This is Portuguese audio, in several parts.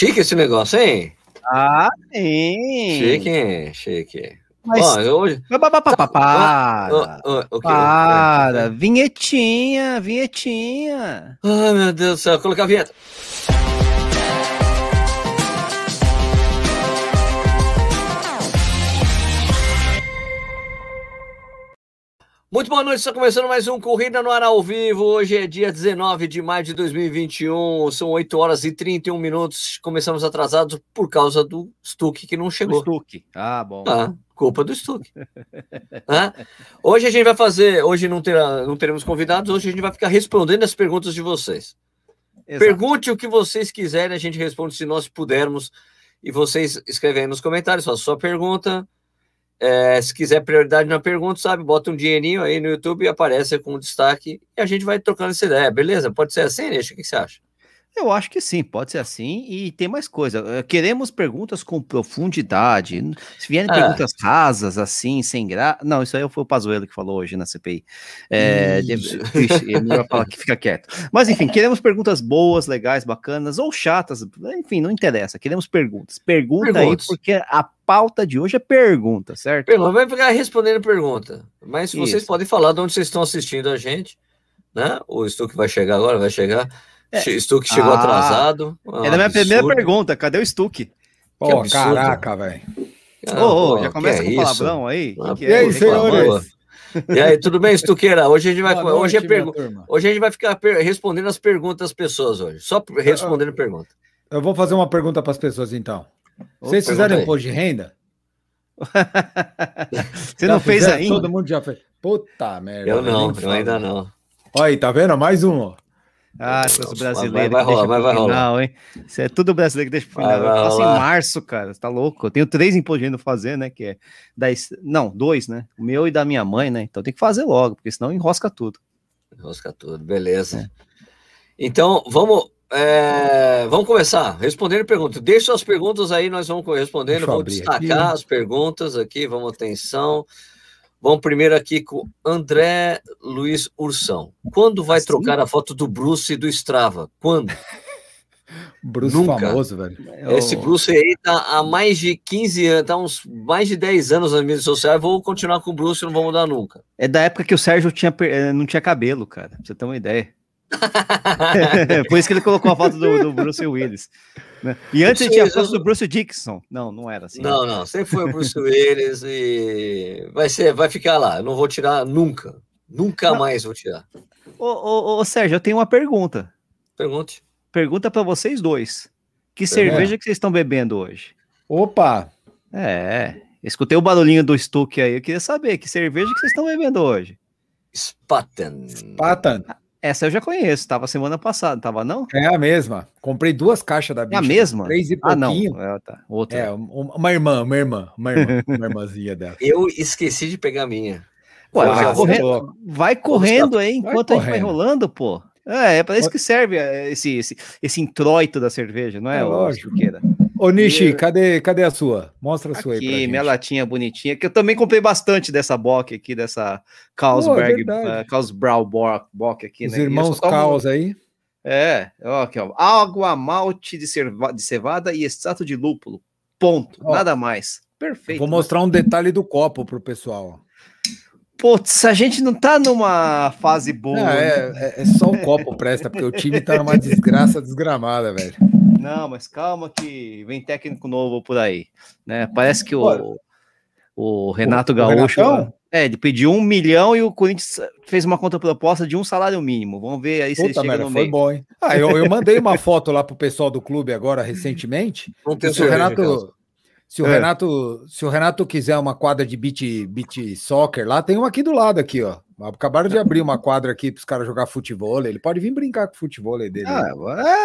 Chique esse negócio, hein? Ah, sim. Chique? Chique. Mas- eu hoje. Pa- Para. O quê? Para. Vinhetinha, vinhetinha. Ai, meu Deus do céu, colocar a vinheta. Muito boa noite, está começando mais um Corrida no Ar ao vivo. Hoje é dia 19 de maio de 2021, são 8 horas e 31 minutos. Começamos atrasados por causa do Stuck que não chegou. Stuck. Ah, bom. Ah, culpa do Stuck. Hã? Hoje a gente vai fazer, hoje não, terá, não teremos convidados, hoje a gente vai ficar respondendo as perguntas de vocês. Exato. Pergunte o que vocês quiserem, a gente responde se nós pudermos. E vocês escrevem aí nos comentários, faça sua pergunta. É, se quiser prioridade na pergunta, sabe? Bota um dinheirinho aí no YouTube e aparece com destaque. E a gente vai trocando essa ideia, beleza? Pode ser assim, Deixa? O que você acha? Eu acho que sim, pode ser assim. E tem mais coisa. eh, Queremos perguntas com profundidade. Se vierem Ah. perguntas rasas, assim, sem graça. Não, isso aí foi o Pazuello que falou hoje na CPI. É. Ixi, é melhor falar que fica quieto. Mas enfim, queremos perguntas boas, legais, bacanas ou chatas. Enfim, não interessa. Queremos perguntas. Pergunta Perguntas. aí, porque a pauta de hoje é pergunta, certo? Pergunta, vai ficar respondendo pergunta. Mas vocês Isso. podem falar de onde vocês estão assistindo a gente. Né? O Stuck vai chegar agora, vai chegar. É. Stuck chegou Ah, atrasado. Um É da minha primeira absurdo. pergunta. Cadê o Stuck? Que Pô, absurdo. caraca, velho. Ah, Ô, já começa é com isso? palavrão aí? Ah, Que que E aí, é? senhores? E aí, tudo bem, Stuqueira? Hoje a gente vai. Boa hoje, é noite, hoje a gente vai ficar per- respondendo as perguntas das pessoas hoje. Só respondendo pergunta. Eu vou fazer uma pergunta para as pessoas, então. Vocês pergunta fizeram imposto de renda? Você Já não fez fizeram? ainda? Todo mundo já fez. Puta merda. Eu não, eu ainda não. Olha aí, tá vendo? Mais um. Ah, seus Vai- brasileiros. vai deixa rolar, vai rolar. final, hein? Isso é tudo brasileiro que deixa pro Vai, final. vai eu faço rolar. em março, cara. Você tá louco? Eu tenho três impostos de fazer, né? Que é. dez- Não, dois, né? O meu e da minha mãe, né? Então tem que fazer logo, porque senão enrosca tudo. Rosca tudo, beleza. Então, vamos. é, vamos começar respondendo perguntas. Deixe suas perguntas aí, nós vamos respondendo. Deixa Vamos destacar aqui. as perguntas aqui, vamos atenção. Vamos primeiro aqui com André Luiz Ursão. Quando vai Assim? trocar a foto do Bruce e do Strava? Quando? Bruce Nunca. famoso, velho. Esse Bruce aí tá há mais de 15 anos, tá uns mais de 10 anos nas mídias sociais. Vou continuar com o Bruce, não vou mudar nunca. É da época que o Sérgio tinha, eh, não tinha cabelo, cara. Pra você ter uma ideia. Por isso que ele colocou a foto do, do Bruce Willis. né? E antes ele tinha a foto eu- do Bruce Dixon. Não, não era assim. Não, não, sempre foi o Bruce Willis e vai ser, vai ficar lá. Eu não vou tirar nunca. Nunca Não. mais vou tirar. Ô, ô, ô, Sérgio, eu tenho uma pergunta. Pergunte. Pergunta pra vocês dois. Que cerveja que vocês estão bebendo hoje? Opa! É, escutei o barulhinho do Stuck aí. Eu queria saber que cerveja que vocês estão bebendo hoje. Spaten. Patan. Essa eu já conheço, tava semana passada, tava não? É a mesma. Comprei duas caixas da É bicha. a mesma? Três e Ah, não. pouquinho. É, tá. Outra. É, um- uma irmã, uma irmã, uma irmã, uma irmãzinha dela. Eu esqueci de pegar a minha. Vai, já correndo, vai correndo aí enquanto a gente vai correndo. rolando, pô. É, é para isso que serve é, esse, esse, esse introito da cerveja, não é? É lógico. Stuqueira? Ô, Nishi, E- cadê, cadê a sua? Mostra a sua aí pra Aqui, minha latinha bonitinha, que eu também comprei bastante dessa Bock aqui, dessa Carlsberg, verdade. uh, Carlsbrau Bock, aqui, Os né? Irmãos tomo- Caos aí. É, ó, aqui, ó. Água, malte de, cerva- de cevada e extrato de lúpulo. Ponto. Ó, Nada mais. Perfeito. Vou mostrar um detalhe do copo pro pessoal. Putz, a gente não tá numa fase boa. Não, né? é, é- é só o copo presta, porque o time tá numa desgraça desgramada, velho. Não, mas calma que vem técnico novo por aí. Né? Parece que o, o Renato o Gaúcho. Renatão? É, ele pediu um milhão e o Corinthians fez uma contraproposta de um salário mínimo. Vamos ver aí se ele Puta chega merda, no foi meio. bom, hein? Ah, eu, eu mandei uma foto lá pro pessoal do clube agora recentemente. Não tem Se o. Renato, se o É. Renato, se o Renato quiser uma quadra de beat, beat soccer lá, tem uma aqui do lado aqui, ó. Acabaram de abrir uma quadra aqui para os caras jogar futebol. Ele pode vir brincar com o futebol dele. Ah,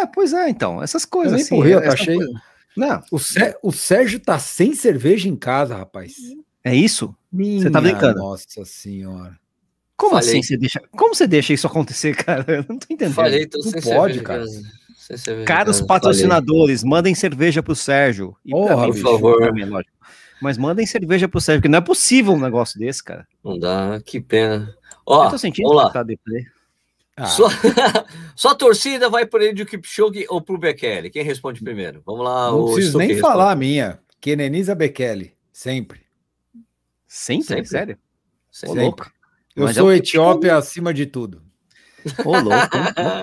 é, pois é, então. Essas coisas nem assim. Rio, tá essa cheio. coisa- Não, o, Sé- o Sérgio tá sem cerveja em casa, rapaz. é isso? Minha tá brincando? Nossa senhora. Como Falei. assim você deixa? Como você deixa isso acontecer, cara? Eu não tô entendendo. Falei, tô Não sem pode, cerveja em cara. Em Caros patrocinadores, mandem cerveja pro Sérgio. E Porra, mim, por favor. mim, é. Mas mandem cerveja pro Sérgio, porque não é possível um negócio desse, cara. Falei. Não dá, que pena. eu Ó, tô sentindo vamos lá. que tá deprê. Ah. Sua, sua torcida vai por ele de Kipchoge ou pro Bekele? Quem responde primeiro? Vamos lá. Não preciso nem falar a minha. Keneniza Bekele. Sempre. Sempre? Sempre? Sério? Sempre. Louco. Eu Mas sou é Etiópia acima de tudo. Ô, louco.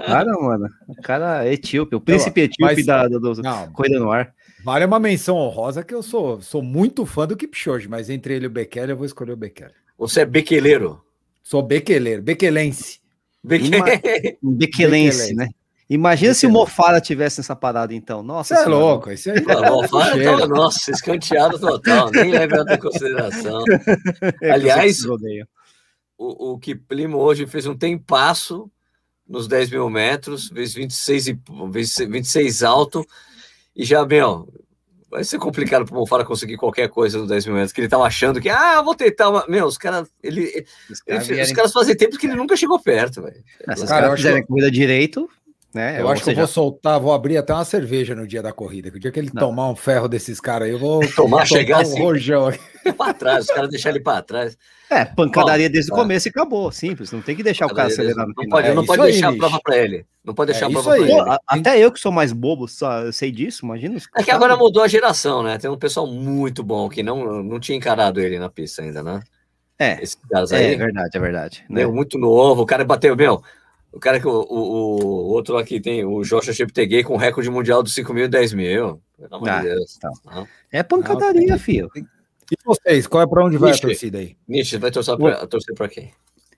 cara, mano. O cara é etíope. O príncipe etíope Mas, da, do, do não, Corrida no Ar. Vale uma menção honrosa que eu sou, sou muito fã do Kipchoge, mas entre ele e o Bekele eu vou escolher o Bekele. Você é bequeleiro? Sou bequeleiro, bequelense. Beque... Bequelense, né? Imagina se o Mofara tivesse essa parada, então. Nossa, Você é louco. Isso aí tá Mofara, tá, nossa, escanteado total. Nem leva em consideração. É Aliás, o, o Kiplimo hoje fez um tempasso nos 10 mil metros, vezes 26, e, vezes 26 alto, e já, meu, vai ser complicado para o Mofara conseguir qualquer coisa nos 10 mil metros, que ele estava achando que, ah, vou tentar uma... Meu, os caras, ele, os, cara ele, os caras fazem tempo que ele nunca chegou perto, velho. Se os caras fizerem corrida direito, né? Eu, acho que eu vou soltar, vou abrir até uma cerveja no dia da corrida. O dia que ele não. tomar um ferro desses caras aí, eu vou tomar, chegar um assim, rojão aqui. trás, os caras deixarem ele para trás. É, pancadaria Bom, desde o começo e acabou, simples. Não tem que deixar o cara acelerar no Não pode, é, não pode deixar aí, a prova para ele. Não pode deixar é, a prova para ele. Até eu que sou mais bobo, só sei disso, imagina. É que agora mudou a geração, né? Tem um pessoal muito bom que não, não tinha encarado ele na pista ainda, né? É, Esses caras é aí, é verdade, é verdade. Né? Muito novo, o cara bateu, meu, o cara que o, o, o outro aqui tem, o Joshua Cheptegei com recorde mundial dos 5 mil e 10 mil. Pelo amor ah, de Deus. Então. É pancadaria, filho. E vocês, qual é para onde vai Nietzsche. a torcida aí? Nietzsche, vai torcer para torcer pra quem?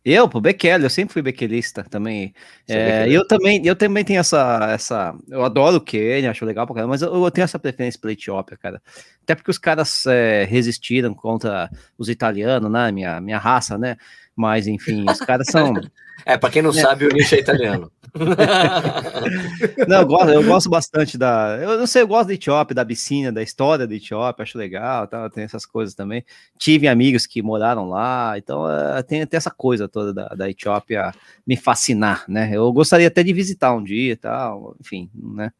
Eu, pro Bekele, eu sempre fui bequelista também. É, eu também, eu também tenho essa, essa, eu adoro o Kenya, acho legal pra caramba, mas eu, eu, tenho essa preferência pela Etiópia, cara. Até porque os caras é, resistiram contra os italianos, né, minha, minha raça, né? Mas enfim, os caras são É, para quem não é. sabe, o Nietzsche é italiano. não, eu gosto, eu gosto bastante da. Eu não sei, eu gosto da Etiópia, da Abissínia, da história da Etiópia, acho legal, tá, tem essas coisas também. Tive amigos que moraram lá, então uh, tem, tem essa coisa toda da, da Etiópia me fascinar, né? Eu gostaria até de visitar um dia e tal, enfim, né?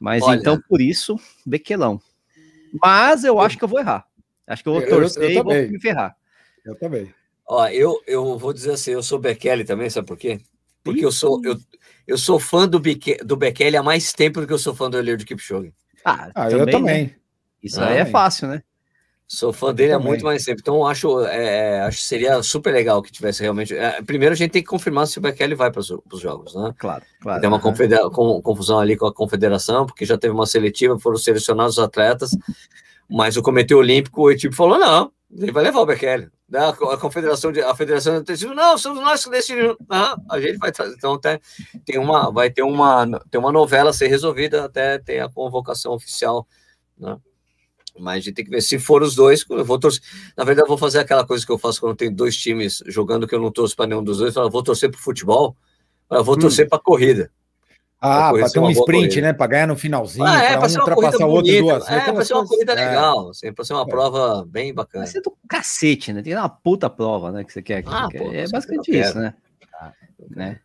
Mas Olha, então, por isso, bequelão. Mas eu acho que eu vou errar. Acho que eu vou torcer eu, eu, eu e vou me ferrar. Eu também. Ó, eu, eu vou dizer assim, eu sou Bekele também, sabe por quê? Porque eu sou, eu, eu sou fã do, Bique, do Bekele há mais tempo do que eu sou fã do Eliud Kipchoge. Ah, ah também, eu também. Né? Isso ah, aí é fácil, né? Sou fã dele há muito mais tempo. Então, acho, é, acho que seria super legal que tivesse realmente. É, primeiro, a gente tem que confirmar se o Bekele vai para os jogos, né? Claro, claro. Tem uma com, confusão ali com a confederação, porque já teve uma seletiva, foram selecionados os atletas, mas o Comitê Olímpico, o tipo falou: não, ele vai levar o Bekele. Né? A confederação de a federação de tecido, não, somos nós que decidimos. Ah, a gente vai trazer. Então tem, tem uma, vai ter uma, tem uma novela a ser resolvida até ter a convocação oficial, né? Mas a gente tem que ver se for os dois. Eu vou torcer. Na verdade, eu vou fazer aquela coisa que eu faço quando tem dois times jogando que eu não torço para nenhum dos dois. Eu vou torcer para o futebol, eu vou hum. torcer para a corrida. Ah, para ter um sprint, né? Para ganhar no finalzinho, ah, é, para um ultrapassar o outro duas. É, para ser uma corrida é. legal, assim, para ser uma é. prova bem bacana. Vai ser do cacete, né? Tem uma puta prova, né? Que você quer. Que ah, você pô, quer. É basicamente isso, né? Ah, né?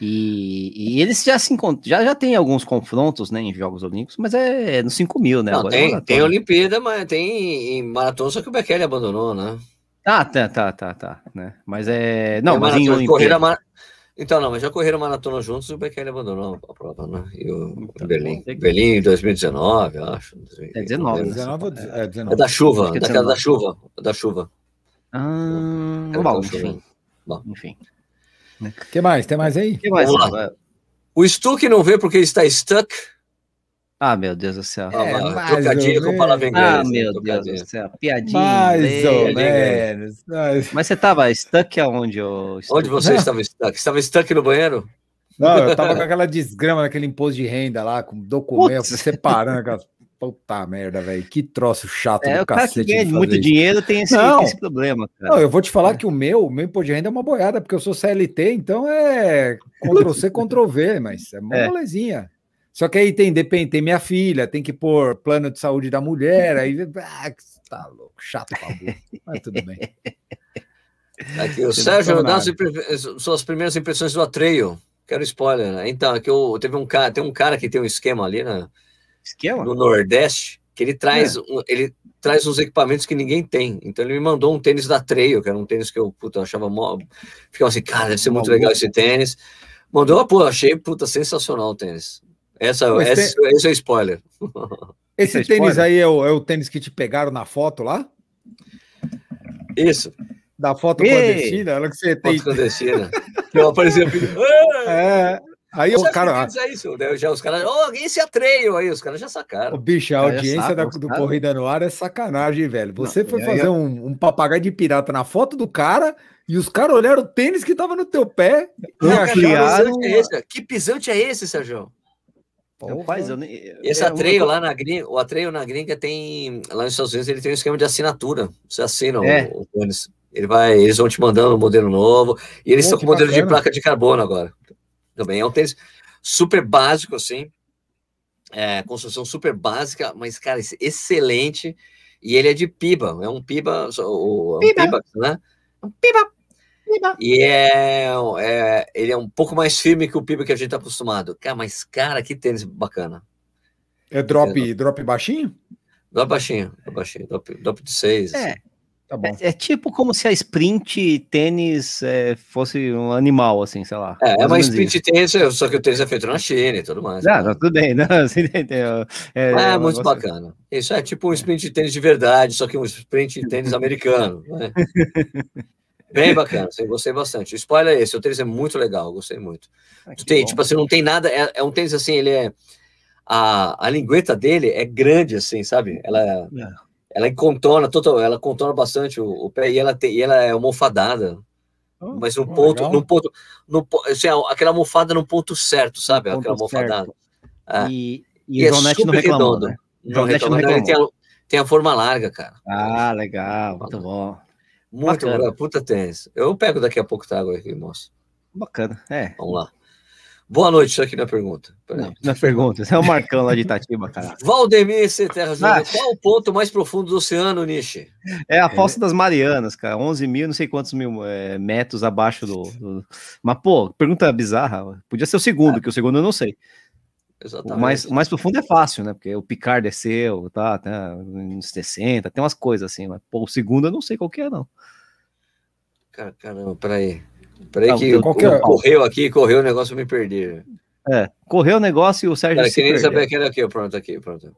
E, e, eles já se encontram, já, já tem alguns confrontos né, em Jogos Olímpicos, mas é, é no 5 mil, né? Não, é tem, tem Olimpíada, mas tem em maratona, só que o Bekele abandonou, né? Ah, tá, tá, tá, tá. Né? Mas é. Não, mas em Olimpíada. Então, não, mas já correram maratona juntos e o Bekele abandonou a prova, né? E o então, Berlim. Que... Berlim em 2019, eu acho. É 19. 19, é, 19. é da chuva, é daquela da chuva. Da chuva. Ah, é bom, enfim. Bom. Enfim. O que mais? Tem mais aí? que mais? O Stuck não vê porque ele está stuck. Ah, meu Deus do céu. É, ah, trocadilho com palavra inglesa. Ah, meu Deus do céu. Piadinha. Mais ou menos. Mas você estava stuck aonde? Oh, onde você estava stuck? Estava stuck no banheiro? Não, eu estava com aquela desgrama naquele imposto de renda lá, com documento, Putz. separando aquelas. Puta merda, velho. Que troço chato é, do o cacete. Cara que ganha muito isso. dinheiro tem esse, não, esse problema, cara. Não, eu vou te falar é. que o meu, o meu imposto de renda é uma boiada, porque eu sou CLT, então é Ctrl-C, Ctrl-V, mas é uma é. molezinha. Só que aí tem, depende, tem minha filha, tem que pôr plano de saúde da mulher, aí ah, tá louco, chato. Mas tudo bem. Aqui, o Sérgio, dá suas primeiras impressões do Atreio. Quero spoiler, né? Então, aqui eu, teve um cara, tem um cara que tem um esquema ali, né? Esquema? No Nordeste, que ele traz, é. um, ele, traz uns equipamentos que ninguém tem. Então ele me mandou um tênis da Trail, que era um tênis que eu, puta, eu achava mó. Ficava assim, cara, deve ser muito legal esse tênis. Mandou, pô, achei, puta, sensacional o tênis. Essa, esse, tem... esse é o spoiler. Esse é tênis spoiler? aí é o, é o tênis que te pegaram na foto lá? Isso. Da foto Ei, clandestina, ela que você tem. Foto clandestina. que eu apareci É. Aí o cara. É isso, né? já os caras, oh, esse atreio aí, os caras já sacaram. O bicho, a audiência da, do Corrida no Ar é sacanagem, velho. Você não, foi fazer eu... um, um papagaio de pirata na foto do cara e os caras olharam o tênis que tava no teu pé não, e acharam. Que pisante é esse, que pisante é esse Sérgio? Rapaz, eu nem, Esse é, atreio lá na gringa, o atreio na gringa tem, lá nos Estados Unidos, ele tem um esquema de assinatura. Você assina é. o, o tênis. Ele vai, eles vão te mandando um modelo novo, e eles estão com modelo bacana. de placa de carbono agora. Também é um tênis super básico, assim, é, construção super básica, mas, cara, excelente, e ele é de piba, é um piba, o, piba. Um piba né? Um piba. E é, é, ele é um pouco mais firme que o Piba que a gente tá acostumado. Cara, mas, cara, que tênis bacana. É drop, é, drop baixinho? Drop baixinho, drop baixinho, drop, drop de 6. É. Assim. Tá é, é, tipo como se a sprint tênis é, fosse um animal, assim, sei lá. É, é uma sprint tênis, só que o tênis é feito na China e tudo mais. Ah, né? tudo bem, não, assim, é, é, muito bacana. Isso é tipo um sprint tênis de verdade, só que um sprint tênis americano. Né? Bem bacana, eu gostei bastante. O spoiler é esse, o tênis é muito legal, gostei muito. Ah, tem, tipo assim, não tem nada, é, é, um tênis assim, ele é. A, a lingueta dele é grande, assim, sabe? Ela, é. ela contona, total, ela contona bastante o, o, pé e ela, tem, e ela é almofadada. Oh, mas no oh, ponto, no ponto, no, assim, aquela almofada no ponto certo, sabe? aquela almofadada. É. E, e, e é João não reclamou, né? Não reclamou, não, tem, a, tem a forma larga, cara. Ah, legal, muito bom. Muito bacana. puta tênis. Eu pego daqui a pouco tá água aqui, moço. Bacana, é. Vamos lá. Boa noite, isso aqui na pergunta. Não, na pergunta, você é o Marcão lá de Itatiba, cara. Valdemir C. Terras ah. Qual o ponto mais profundo do oceano, Nishi? É a Fossa é. das Marianas, cara. 11 mil, não sei quantos mil é, metros abaixo do, do, Mas, pô, pergunta bizarra. Podia ser o segundo, ah. que o segundo eu não sei. Exatamente. O mais, o mais profundo é fácil, né? Porque o Picard desceu, tá, tá nos 60, tem umas coisas assim, mas pô, o segundo eu não sei qual que é, não. Caramba, peraí. Peraí não, que qualquer... É? correu aqui, correu o negócio, eu me perdi. É, correu o negócio e o Sérgio Cara, se queria saber aquele aqui, pronto, aqui, pronto.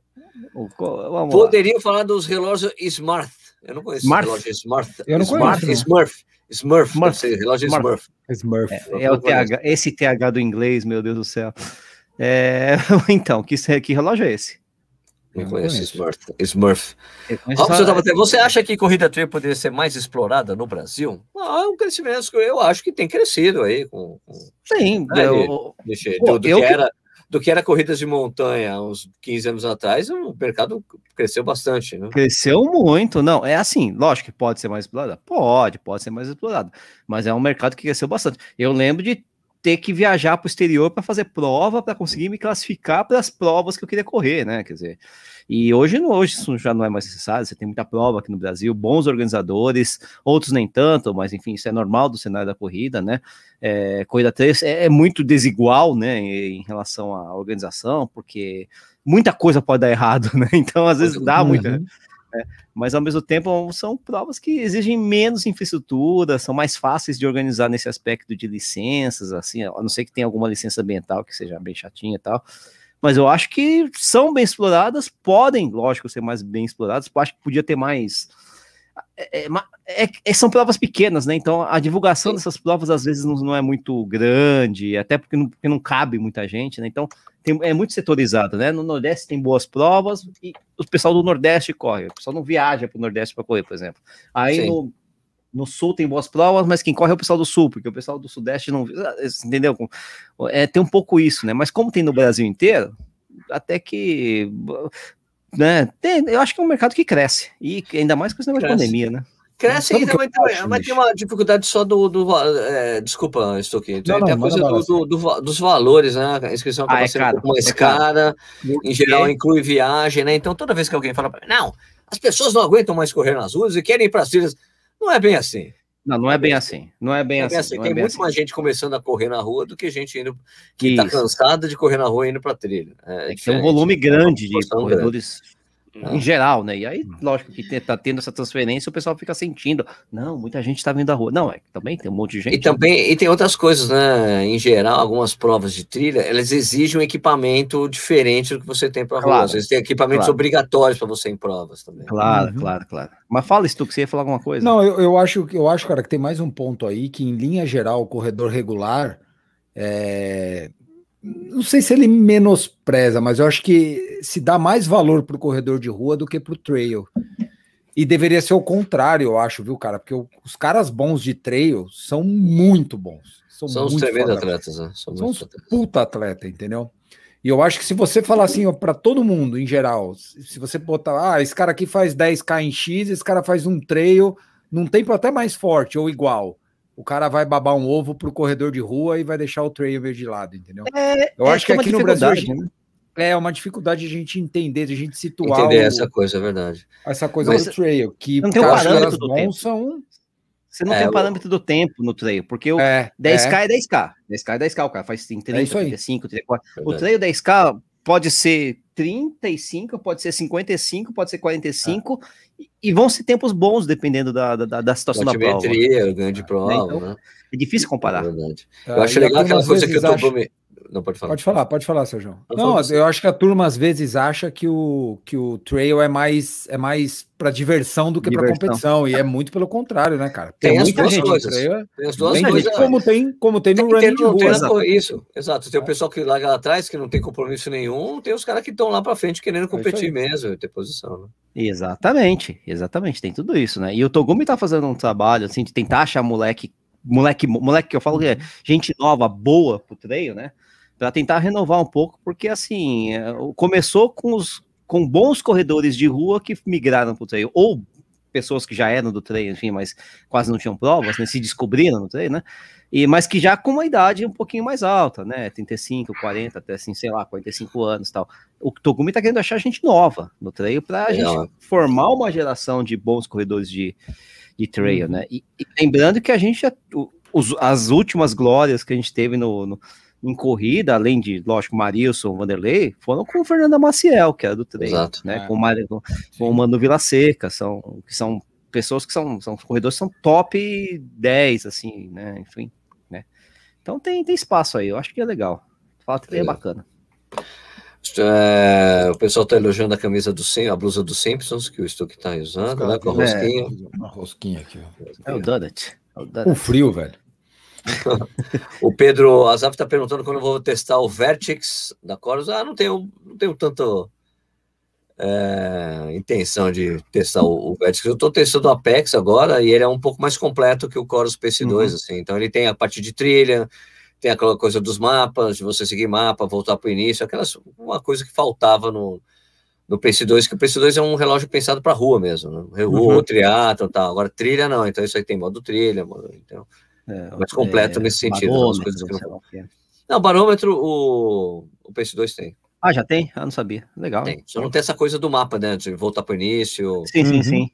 Poderiam falar dos relógios Smart. Eu não conheço Smart. relógio Smart. Eu não Smart, conheço. Smurf. Smurf. Smurf. relógio Smurf. Smurf. É, é o TH, esse TH do inglês, meu Deus do céu. É, então, que, que relógio é esse? Não conheço Smurf. Smurf. Robson, você acha que corrida trail poderia ser mais explorada no Brasil? Ah, é um crescimento que eu acho que tem crescido aí. Com, com Sim, né, eu, de, pô, do, do, que era, do que era corridas de montanha uns 15 anos atrás, o mercado cresceu bastante. Né? Cresceu muito, não. É assim, lógico que pode ser mais explorada. Pode, pode ser mais explorada. Mas é um mercado que cresceu bastante. Eu lembro de ter que viajar para o exterior para fazer prova, para conseguir me classificar para as provas que eu queria correr, né? Quer dizer, e hoje, hoje isso já não é mais necessário, você tem muita prova aqui no Brasil, bons organizadores, outros nem tanto, mas enfim, isso é normal do cenário da corrida, né? É, corrida 3 é, é muito desigual, né, em relação à organização, porque muita coisa pode dar errado, né? Então, às vezes dá uhum. muita. Né? Mas ao mesmo tempo são provas que exigem menos infraestrutura, são mais fáceis de organizar nesse aspecto de licenças, assim, a não ser que tenha alguma licença ambiental que seja bem chatinha e tal. Mas eu acho que são bem exploradas, podem, lógico, ser mais bem exploradas. Acho que podia ter mais. É, é, é, são provas pequenas, né? Então a divulgação Sim. dessas provas às vezes não, não, é muito grande, até porque não, porque não cabe muita gente, né? Então tem, é muito setorizado, né? No Nordeste tem boas provas e o pessoal do Nordeste corre, o pessoal não viaja para o Nordeste para correr, por exemplo. Aí no, no, Sul tem boas provas, mas quem corre é o pessoal do Sul, porque o pessoal do Sudeste não. Entendeu? É, tem um pouco isso, né? Mas como tem no Brasil inteiro, até que. Né, tem, eu acho que é um mercado que cresce, e ainda mais com esse negócio de pandemia, né? Cresce ainda, mas, tem, mas tem uma dificuldade só do. do é, desculpa, estou aqui. Tem, não, tem a coisa do, do, do, dos valores, né? A inscrição acaba ah, é sendo um pouco mais é cara. Em geral, inclui viagem, né? Então, toda vez que alguém fala, não, as pessoas não aguentam mais correr nas ruas e querem ir para as trilhas. Não é bem assim. Não, não é bem assim. Não é bem, é assim, assim. Tem é muito assim. mais gente começando a correr na rua do que gente indo que está cansada de correr na rua e indo para trilha. É, tem um volume grande de corredores. Em geral, né? E aí, lógico que tá tendo essa transferência, o pessoal fica sentindo, não, muita gente tá vindo da rua. Não, é também tem um monte de gente. E também e tem outras coisas, né? Em geral, algumas provas de trilha, elas exigem um equipamento diferente do que você tem para rua. Claro, Às vezes tem equipamentos claro. obrigatórios para você em provas também. Claro, Uhum. claro, claro. Mas fala isso, tu, que você ia falar alguma coisa. Não, eu, eu acho, eu acho, cara, que tem mais um ponto aí que, em linha geral, o corredor regular, é, não sei se ele menospreza, mas eu acho que se dá mais valor para o corredor de rua do que para o trail. E deveria ser o contrário, eu acho, viu, cara? Porque o- os caras bons de trail são muito bons. São, São os muito tremendos foda. atletas, né? São São uns atletas. puta atleta, entendeu? E eu acho que se você falar assim, para todo mundo em geral, se você botar, ah, esse cara aqui faz 10k em X, esse cara faz um trail num tempo até mais forte ou igual. O cara vai babar um ovo pro corredor de rua e vai deixar o trail de lado, entendeu? É, Eu é acho que é uma aqui no Brasil dificuldade, gente- É uma dificuldade de a gente entender, de a gente situar Entender o- essa coisa, é verdade. essa coisa Mas do trail, que não tem um parâmetro do tempo. são Você não É, tem o o- parâmetro do tempo no trail, porque o é, 10K é, 10K. 10K é 10K, o cara faz em 30, É isso aí. 35, 34. O trail 10K pode ser 35, pode ser 55, pode ser 45, e, e vão ser tempos bons dependendo da, da, da situação da prova. Altimetria, ganho de prova, Então, né? É difícil comparar. É verdade. Eu acho e a legal aquela coisa que eu tô. prome- Não, pode falar. Pode falar, pode falar, Sérgio. Não, Não, você. eu acho que a turma às vezes acha que o, que o trail é mais é mais para diversão do que para competição e é muito pelo contrário, né, cara? Tem as muita duas gente coisas. trail, Tem as duas tem coisas. como tem como tem no Tem running tem rua. na cor- isso, exato. Tem o pessoal que larga lá atrás, que não tem compromisso nenhum, tem os caras que estão lá pra frente querendo isso competir aí. mesmo, ter posição. Né? Exatamente, exatamente, tem tudo isso, né? E o Togumi tá fazendo um trabalho, assim, de tentar achar moleque, moleque, moleque que eu falo que é gente nova, boa pro trail, né? Pra tentar renovar um pouco, porque, assim, é, o- começou com os com bons corredores de rua que migraram pro trail, ou pessoas que já eram do trail, enfim, mas quase não tinham provas, né? Se descobriram no trail, né? E, mas que já com uma idade um pouquinho mais alta, né? 35, 40, até assim, sei lá, 45 anos e tal. O Togumi tá querendo achar gente nova no trail pra Legal. gente formar uma geração de bons corredores de, de trail, né? E, e lembrando que a gente, o- os- as últimas glórias que a gente teve no, no- em corrida, além de, lógico, Marilson, Vanderlei, foram com o Fernando Maciel, que era do trail, Exato. né? É. Com, o Mari- com, o Mano Vila Seca, são, que são pessoas que são, são corredores que são top 10, assim, né? Enfim, né? Então tem, tem espaço aí, eu acho que é legal. Fala que é Legal. bacana. É, o pessoal tá elogiando a camisa do Sim, a blusa dos Simpsons, que o Stuck tá usando, né? Com a É. rosquinha. Uma rosquinha aqui, ó. É o Donut. É o Donut. Com frio, velho. O Pedro Azaf tá perguntando quando eu vou testar o Vertex da Coros. Ah, não tenho, não tenho tanto é, intenção de testar o, o Vertex. Eu tô testando o Apex agora e ele é um pouco mais completo que o Coros PC2, Uhum. assim. Então ele tem a parte de trilha, tem aquela coisa dos mapas, de você seguir mapa, voltar para o início, aquelas uma coisa que faltava no no PC2, que o PC2 é um relógio pensado para rua mesmo, né? Rua, Uhum. triatlo, tal. Agora trilha não, então isso aí tem modo trilha, modo, então É, mais completo nesse sentido, umas barômetro, coisas que não- é. Não, barômetro o, o PS2 tem. Ah, já tem? Ah, não sabia. Legal. tem. Só não tem essa coisa do mapa, né? De voltar para o início. Sim, sim, Uhum. sim.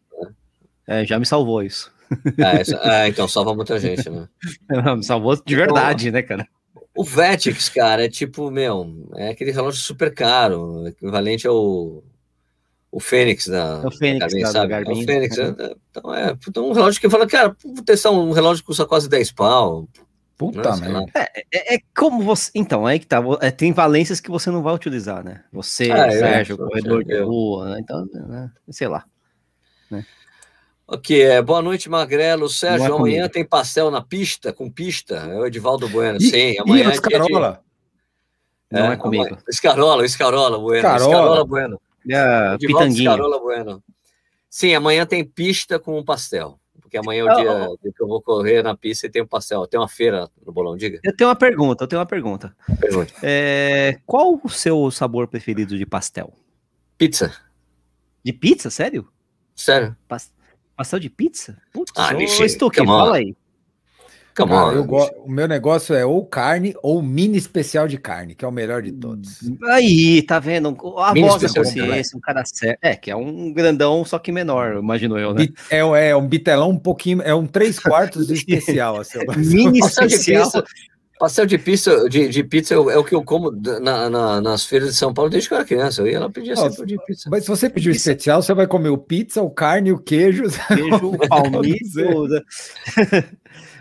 É, já me salvou isso. É, é, então salva muita gente, né? me salvou de verdade, né, cara? O Vetix, cara, é tipo, meu, é aquele relógio super caro, equivalente ao o Fênix da, É o Fênix Garmin, da- sabe? Garmin, É o Fênix. né? é- então é então um relógio que fala, cara, vou testar um relógio que custa quase 10 pau. Puta né, merda. É, é como você. Então, aí que tá. é, tem valências que você não vai utilizar, né? Você, Ah, Sérgio, eu, corredor de rua, né? Então, né? sei lá. Ok, é, boa noite, Magrelo. Sérgio, é amanhã tem pastel na pista, com pista. É o Edivaldo Bueno. Ih, Sim, amanhã os é dia de... Não é, comigo. Escarola, Escarola Bueno. Escarola. Escarola Bueno. É, pitanguinha. Escarola Bueno. Sim, amanhã tem pista com um pastel. Porque amanhã é o Ah, dia, ah, que eu vou correr na pista e tem um pastel. Tem uma feira no Bolão, diga. Eu tenho uma pergunta, eu tenho uma pergunta. Pergunte. É, qual o seu sabor preferido de pastel? Pizza. De pizza, sério? Sério? Pas- Pastel de pizza? Putz, Ah, ô, Stuque, fala aí. Come Cara, on. eu go- O meu negócio é ou carne ou mini especial de carne, que é o melhor de todos. Aí, tá vendo? A Mini voz da consciência, um cara sério. É, que é um grandão, só que menor, imagino eu, né? É, é um bitelão um pouquinho, é um três quartos de especial. Assim. Mini especial. pizza. Pastel de pizza, de, de pizza é o que eu como na, na, nas feiras de São Paulo desde que eu era criança. Eu ia lá pedir sempre de pizza. Mas se você pedir o especial, você vai comer o pizza, o carne, o queijo. Queijo, o palmito.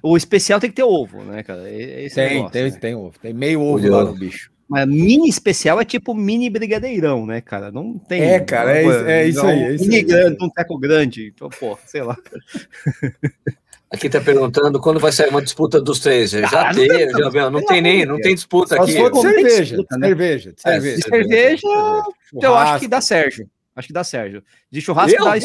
O especial tem que ter ovo, né, cara? Esse tem, negócio, tem, né? tem ovo. Tem meio ovo lá no bicho. Mas mini especial é tipo mini brigadeirão, né, cara? Não tem. É, cara, é, é, isso aí. É isso mini aí. grande, um teco grande. Então, pô, sei lá. Aqui tá perguntando quando vai sair uma disputa dos três. Já ah, teve, já viu? Não tem nem, não tem disputa aqui. Só cerveja, disputa, né? cerveja, cerveja. É, cerveja, eu acho que dá Sérgio. Acho que dá Sérgio. De churrasco dá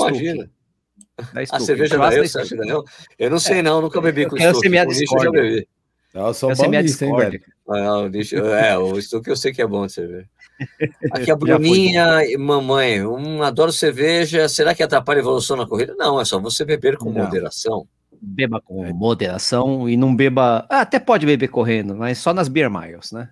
Stuck. A cerveja da eu, você acha que eu? Eu não sei não, nunca bebi com isso. Quero ser minha discórdia. Eu sou hein, velho? Não, deixa, é, o Stuck eu sei que é bom de cerveja. Aqui a Bruninha e mamãe, um adoro cerveja. Será que atrapalha a evolução na corrida? Não, é só você beber com não. moderação beba com é. moderação e não beba. Ah, até pode beber correndo, mas só nas beer miles, né?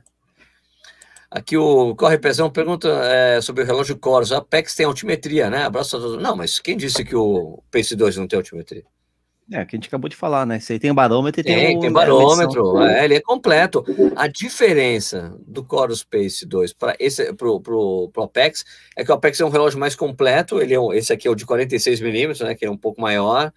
Aqui o Corre Pezão pergunta é, sobre o relógio Coros. A Apex tem altimetria, né? Abraço a todos. Não, mas quem disse que o Pace 2 não tem altimetria? É, que a gente acabou de falar, né? Você tem barômetro e tem, tem, o, tem barômetro, é, ele é completo. A diferença do Chorus Pace 2 para esse pro, pro, pro Apex é que o Apex é um relógio mais completo, ele é um, esse aqui é o de 46 milímetros, né, que é um pouco maior.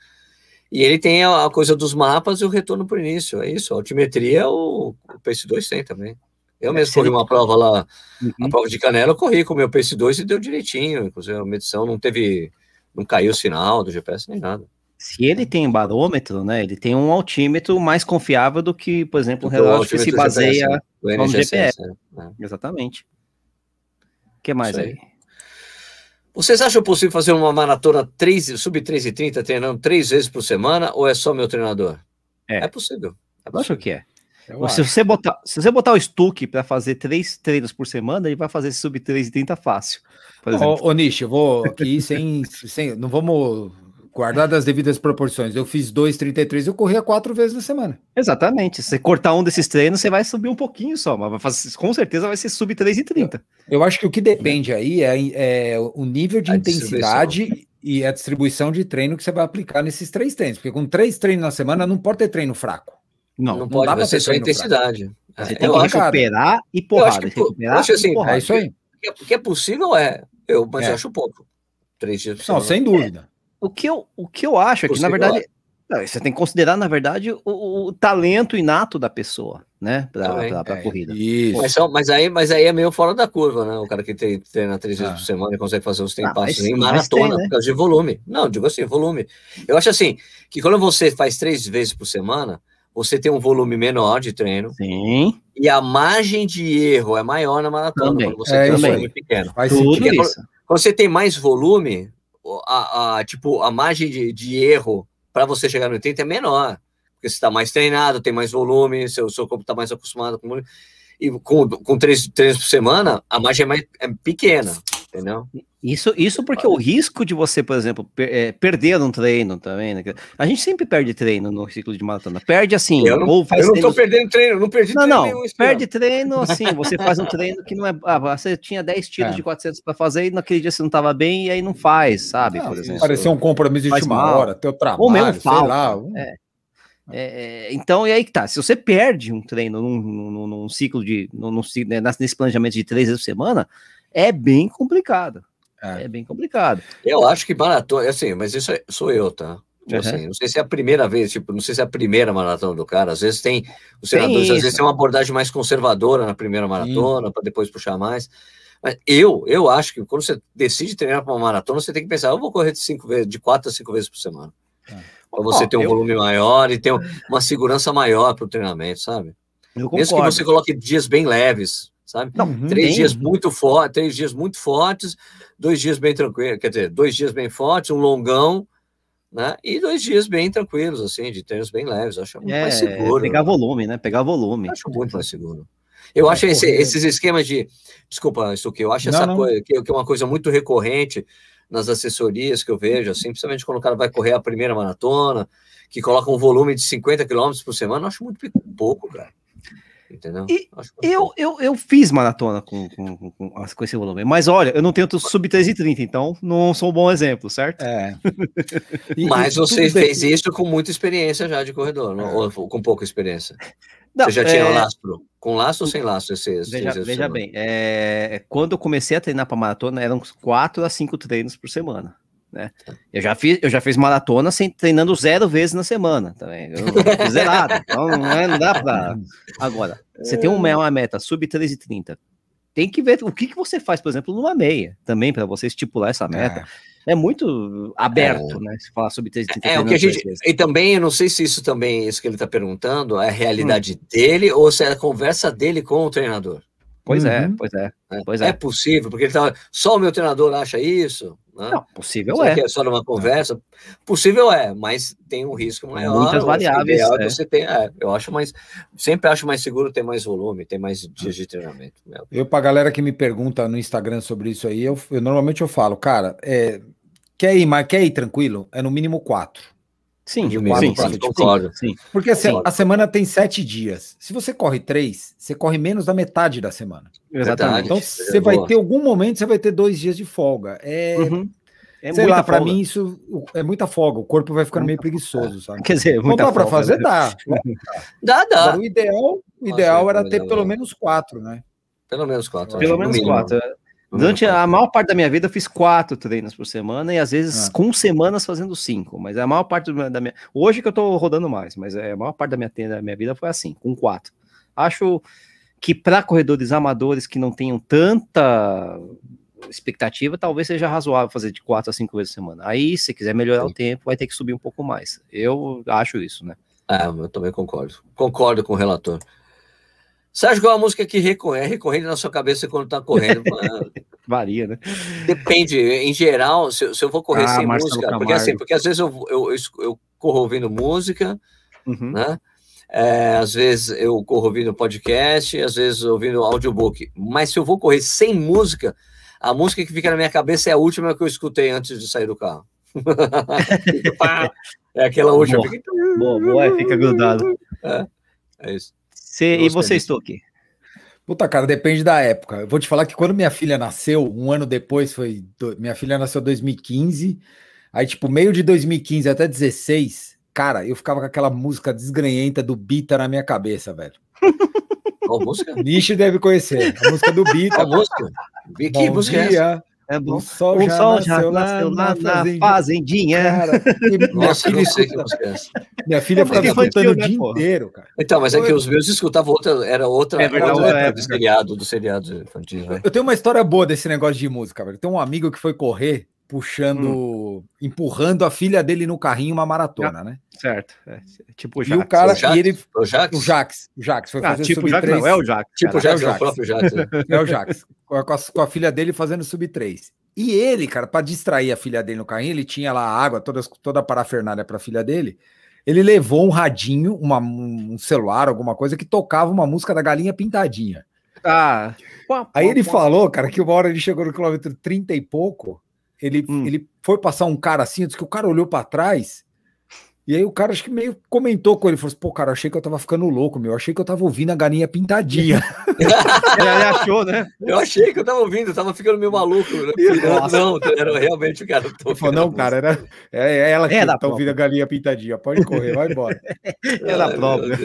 E ele tem a, coisa dos mapas e o retorno para o início. É isso. A altimetria o, o PS2 tem também. Eu mesmo corri uma prova lá, uhum. a prova de canela, eu corri com o meu PS2 e deu direitinho. Inclusive, a medição não teve. Não caiu o sinal do GPS nem nada. Se ele tem barômetro, né? Ele tem um altímetro mais confiável do que, por exemplo, um relógio que se baseia GPS, né? no GPS. Né? Exatamente. O que mais aí? aí? Vocês acham possível fazer uma maratona 3, sub 3 e 30 treinando três vezes por semana ou é só meu treinador? É, é possível. É possível. Acho que é. Se você, botar, se você botar o Stuck para fazer três treinos por semana, ele vai fazer esse sub 3 e 30 fácil. Ô, ô Nish, eu vou aqui sem, sem. Não vamos guardar das devidas proporções. Eu fiz 2,33, eu corria quatro vezes na semana. Exatamente. Se você cortar um desses treinos, você vai subir um pouquinho só, mas fazer, com certeza vai ser sub 3,30. Eu, eu acho que o que depende aí é, é o nível de a intensidade e a distribuição de treino que você vai aplicar nesses três treinos. Porque com três treinos na semana não pode ter treino fraco. Não, não, não pode, dá ser só intensidade. Você é, tem que recuperar e porrada. Eu acho que, eu acho assim, é isso aí. O que é possível é, eu, mas é. eu acho pouco. Três dias por semana. Não, sem dúvida. O que eu, o que eu acho é que, na verdade, você tem que considerar, na verdade, o, o talento inato da pessoa, né? Para a é, corrida. Mas, mas, aí, mas aí é meio fora da curva, né? O cara que tem, treina três vezes ah. por semana e consegue fazer os tempos ah, em maratona, tem, né? por causa de volume. Não, digo assim, volume. Eu acho assim, que quando você faz três vezes por semana, você tem um volume menor de treino. Sim. E a margem de erro é maior na maratona, também. quando você é, tem um volume pequeno. Faz Tudo isso. Quando, quando você tem mais volume, a, a, tipo, a margem de, de erro para você chegar no 80 é menor, porque você está mais treinado, tem mais volume, seu, seu corpo está mais acostumado com e com, com três treinos por semana, a margem é, mais, é pequena, entendeu? Isso, isso porque o risco de você, por exemplo, per, é, perder num treino também, né? A gente sempre perde treino no ciclo de maratona. Perde assim, eu não, ou faz Eu não tô perdendo treino, não perdi não, treino. Não, não, perde treino assim, você faz um treino que não é. Ah, você tinha 10 tiros é. de 400 para fazer e naquele dia você não tava bem e aí não faz, sabe? Não, por exemplo. Pareceu um compromisso de última mal. hora, teu trabalho, ou mesmo falta, lá. É. É, então, e aí que tá. Se você perde um treino num, num, num ciclo de. Num, num, né, nesse planejamento de três vezes por semana, é bem complicado. É. é. bem complicado. Eu acho que maratona, assim, mas isso é, sou eu, tá? Tipo uhum. Assim, não sei se é a primeira vez, tipo, não sei se é a primeira maratona do cara. Às vezes tem, os senadores às vezes tem uma abordagem mais conservadora na primeira maratona, para depois puxar mais. Mas eu, eu acho que quando você decide treinar para uma maratona, você tem que pensar, eu vou correr de cinco vezes, de quatro a cinco vezes por semana. É. Para você oh, ter um eu... volume maior e ter uma segurança maior para o treinamento, sabe? Mesmo que você coloque dias bem leves, sabe? Não, três dias muito fortes, três dias muito fortes, dois dias bem tranquilos, quer dizer, dois dias bem fortes, um longão, né? E dois dias bem tranquilos, assim, de treinos bem leves. Acho muito é, mais seguro. Pegar volume, né? Pegar volume. Acho muito mais seguro. Eu acho esse, esses esquemas de. Desculpa, isso que eu acho não, essa não. coisa que, que é uma coisa muito recorrente nas assessorias que eu vejo, assim, principalmente quando o cara vai correr a primeira maratona, que coloca um volume de 50 quilômetros por semana, eu acho muito pouco, cara. Entendeu? E eu, eu, eu fiz maratona com, com, com, com, esse volume, mas olha, eu não tenho sub 330, então não sou um bom exemplo, certo? É. E, mas você fez bem. isso com muita experiência já de corredor, é. ou com pouca experiência? Não, você já tinha é... lastro? Com laço ou sem laço? Esse, esse veja, veja bem, é... quando eu comecei a treinar para maratona, eram quatro a cinco treinos por semana. Né? Eu já fiz, eu já fiz maratona sem treinando zero vezes na semana também. Eu, zerado. Então não, é, não dá para. Agora, você tem uma, uma meta sub 3,30. Tem que ver o que, que você faz, por exemplo, numa meia, também, para você estipular essa meta. É, é muito aberto, é. né? Se falar sobre 3,30. É, o que a gente. E também, eu não sei se isso também, isso que ele está perguntando, é a realidade hum. dele ou se é a conversa dele com o treinador. Pois é, uhum. é, pois é, pois é. É possível, porque ele tá, só o meu treinador acha isso. Né? Não, possível Será é. é só numa conversa. Possível é, mas tem um risco maior. Muitas variáveis. É. Você tem, é, eu acho mais, sempre acho mais seguro ter mais volume, ter mais dias de treinamento. Eu para galera que me pergunta no Instagram sobre isso aí, eu, eu normalmente eu falo, cara, é, quer ir, mas quer ir tranquilo? É no mínimo quatro. Sim, de sim, sim, concordo. Sim. Porque assim, sim. a semana tem sete dias. Se você corre três, você corre menos da metade da semana. Exatamente. Então você vai ter algum momento, você vai ter dois dias de folga. É, uhum. é sei lá, para mim isso é muita folga. O corpo vai ficando meio preguiçoso, sabe? Quer dizer, muita Não dá para fazer, né? dá. dá, dá. Agora, o ideal, o ideal Nossa, era ter pelo menos quatro, né? Pelo menos quatro. Pelo menos quatro. Durante a maior parte da minha vida, eu fiz quatro treinos por semana e às vezes ah. com semanas fazendo cinco. Mas a maior parte da minha. Hoje que eu tô rodando mais, mas é, a maior parte da minha, da minha vida foi assim, com quatro. Acho que para corredores amadores que não tenham tanta expectativa, talvez seja razoável fazer de quatro a cinco vezes por semana. Aí, se quiser melhorar Sim. o tempo, vai ter que subir um pouco mais. Eu acho isso, né? É, eu também concordo. Concordo com o relator. Sérgio, qual a música que é recorrente na sua cabeça quando tá correndo? Varia, né? Depende. Em geral, se, se eu vou correr ah, sem Marcelo música, porque assim, porque às vezes eu, eu, eu corro ouvindo música, uhum. né? É, às vezes eu corro ouvindo podcast, às vezes ouvindo audiobook. Mas se eu vou correr sem música, a música que fica na minha cabeça é a última que eu escutei antes de sair do carro. é aquela última. Boa, boa, fica grudado. É, é isso. Cê, e você, Stoke? Puta, cara, depende da época. Eu vou te falar que quando minha filha nasceu, um ano depois foi. Do... Minha filha nasceu em 2015. Aí, tipo, meio de 2015 até 16, cara, eu ficava com aquela música desgranhenta do Bita na minha cabeça, velho. Qual música? Nishi deve conhecer. A música do Bita. Qual música? Que Bom música é essa? É bom. O sol, o já, sol nasceu já nasceu lá, na, na fazendinha. Cara, minha filha, escuta, minha filha ficava escutando o dia porra. inteiro, cara. Então, mas é que os meus escutavam outra, era outra, é verdade, outra é, do seriado, do seriado infantil. Né? Eu tenho uma história boa desse negócio de música, velho. Tem um amigo que foi correr puxando, hum. Empurrando a filha dele no carrinho uma maratona, ah, né? Certo. É, tipo o Jax. E o cara, o Jax, e ele, o Jax, o Jax, o Jax foi ah, fazer tipo sub Jax, 3. Não, é o Jax. Tipo o Jax, é o, Jax. é o próprio Jax. Né? É o Jax, com a, com a filha dele fazendo sub 3. E ele, cara, para distrair a filha dele no carrinho, ele tinha lá água, toda, toda a parafernália para a filha dele. Ele levou um radinho, uma, um celular, alguma coisa que tocava uma música da Galinha Pintadinha. Ah. Aí ele falou, cara, que uma hora ele chegou no quilômetro 30 e pouco, ele, hum. ele foi passar um cara assim, disse que o cara olhou para trás e aí o cara acho que meio comentou com ele, falou assim, pô, cara, achei que eu tava ficando louco, meu, achei que eu tava ouvindo a galinha pintadinha. ele achou, né? Eu achei que eu tava ouvindo, eu tava ficando meio maluco. Né? Não, era realmente o cara. Falou, não, cara, era, é, é ela que é tá ouvindo a galinha pintadinha, pode correr, vai embora. É da própria.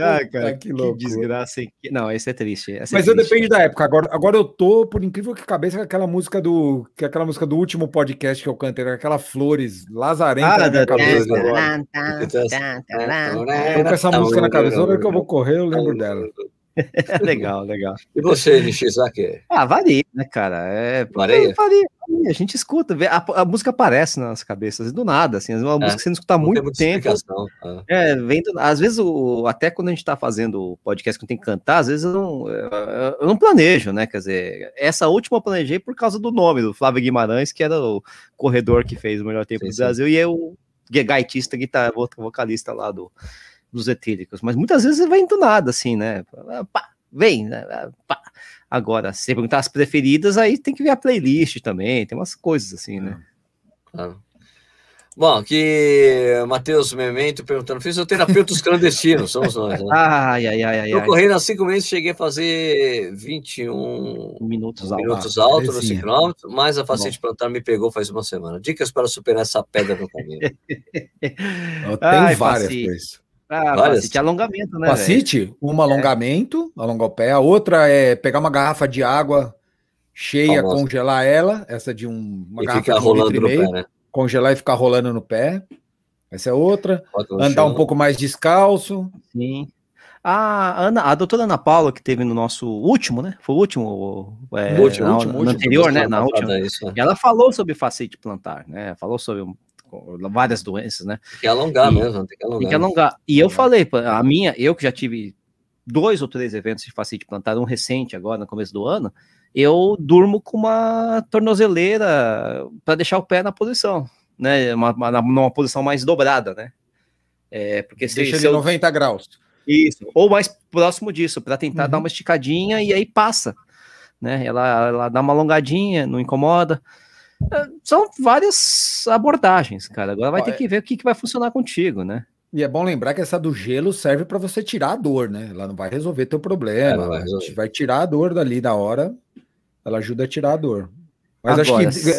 Ah, cara, que, louco. desgraça. Não, esse é triste. Esse é Mas é eu depende da época, agora, agora eu tô, por incrível que cabeça, com aquela música do, que aquela música do último podcast que eu cantei, aquela Flores, Lazarenta ah, na minha cabeça agora. Eu com essa música na cabeça, toda que eu vou correr, eu lembro dela. legal, legal. E você, Nishizaki? Ah, varia, né, cara? É, varia? varia, varia. A gente escuta, a, a, música aparece nas cabeças do nada, assim, é uma é, música que você não escuta há muito tempo. É, vem do, às vezes, o, até quando a gente tá fazendo o podcast que tem que cantar, às vezes eu não, eu não planejo, né? Quer dizer, essa última eu planejei por causa do nome do Flávio Guimarães, que era o corredor que fez o melhor tempo sim, do sim. Brasil, e eu gaitista, guitarra, vocalista lá do, dos etíricos, mas muitas vezes vem do nada, assim, né? Pá, vem, né? Pá. Agora, se você perguntar as preferidas, aí tem que ver a playlist também, tem umas coisas assim, né? Claro. Bom, aqui Matheus Memento perguntando: fisioterapeutas clandestinos, somos nós. Né? Ai, ai, ai, ai. Eu correndo há cinco meses, cheguei a fazer 21 minutos, minutos alto no 5 km, mas a facete plantar me pegou faz uma semana. Dicas para superar essa pedra no caminho. Tem ai, várias coisas. Ah, várias. Facite alongamento, né? Facite, um alongamento, é. alongar o pé. A outra é pegar uma garrafa de água cheia, Famosa. congelar ela, essa de um, uma e garrafa de um rolando e meio. Pé, né? Congelar e ficar rolando no pé. Essa é outra. Andar um pouco mais descalço. Sim. A, Ana, a doutora Ana Paula, que teve no nosso último, né? Foi o último, é, no último, na, último, no anterior, né? Na última. Isso, né? Ela falou sobre facete plantar, né? Falou sobre várias doenças, né? Tem que alongar e, mesmo, tem que alongar. Tem que alongar. E eu falei, a minha, eu que já tive dois ou três eventos de facete plantar, um recente agora, no começo do ano, eu durmo com uma tornozeleira para deixar o pé na posição, né? Uma, uma, numa posição mais dobrada, né? É, porque se, Deixa ele eu... 90 graus. Isso, ou mais próximo disso, para tentar uhum. dar uma esticadinha e aí passa, né? Ela, ela dá uma alongadinha, não incomoda. É, são várias abordagens, cara. Agora vai ter que ver o que, que vai funcionar contigo, né? E é bom lembrar que essa do gelo serve para você tirar a dor, né? Ela não vai resolver teu problema, é, vai, vai, tirar a dor dali da hora ela ajuda a tirar a dor. Mas Agora, acho que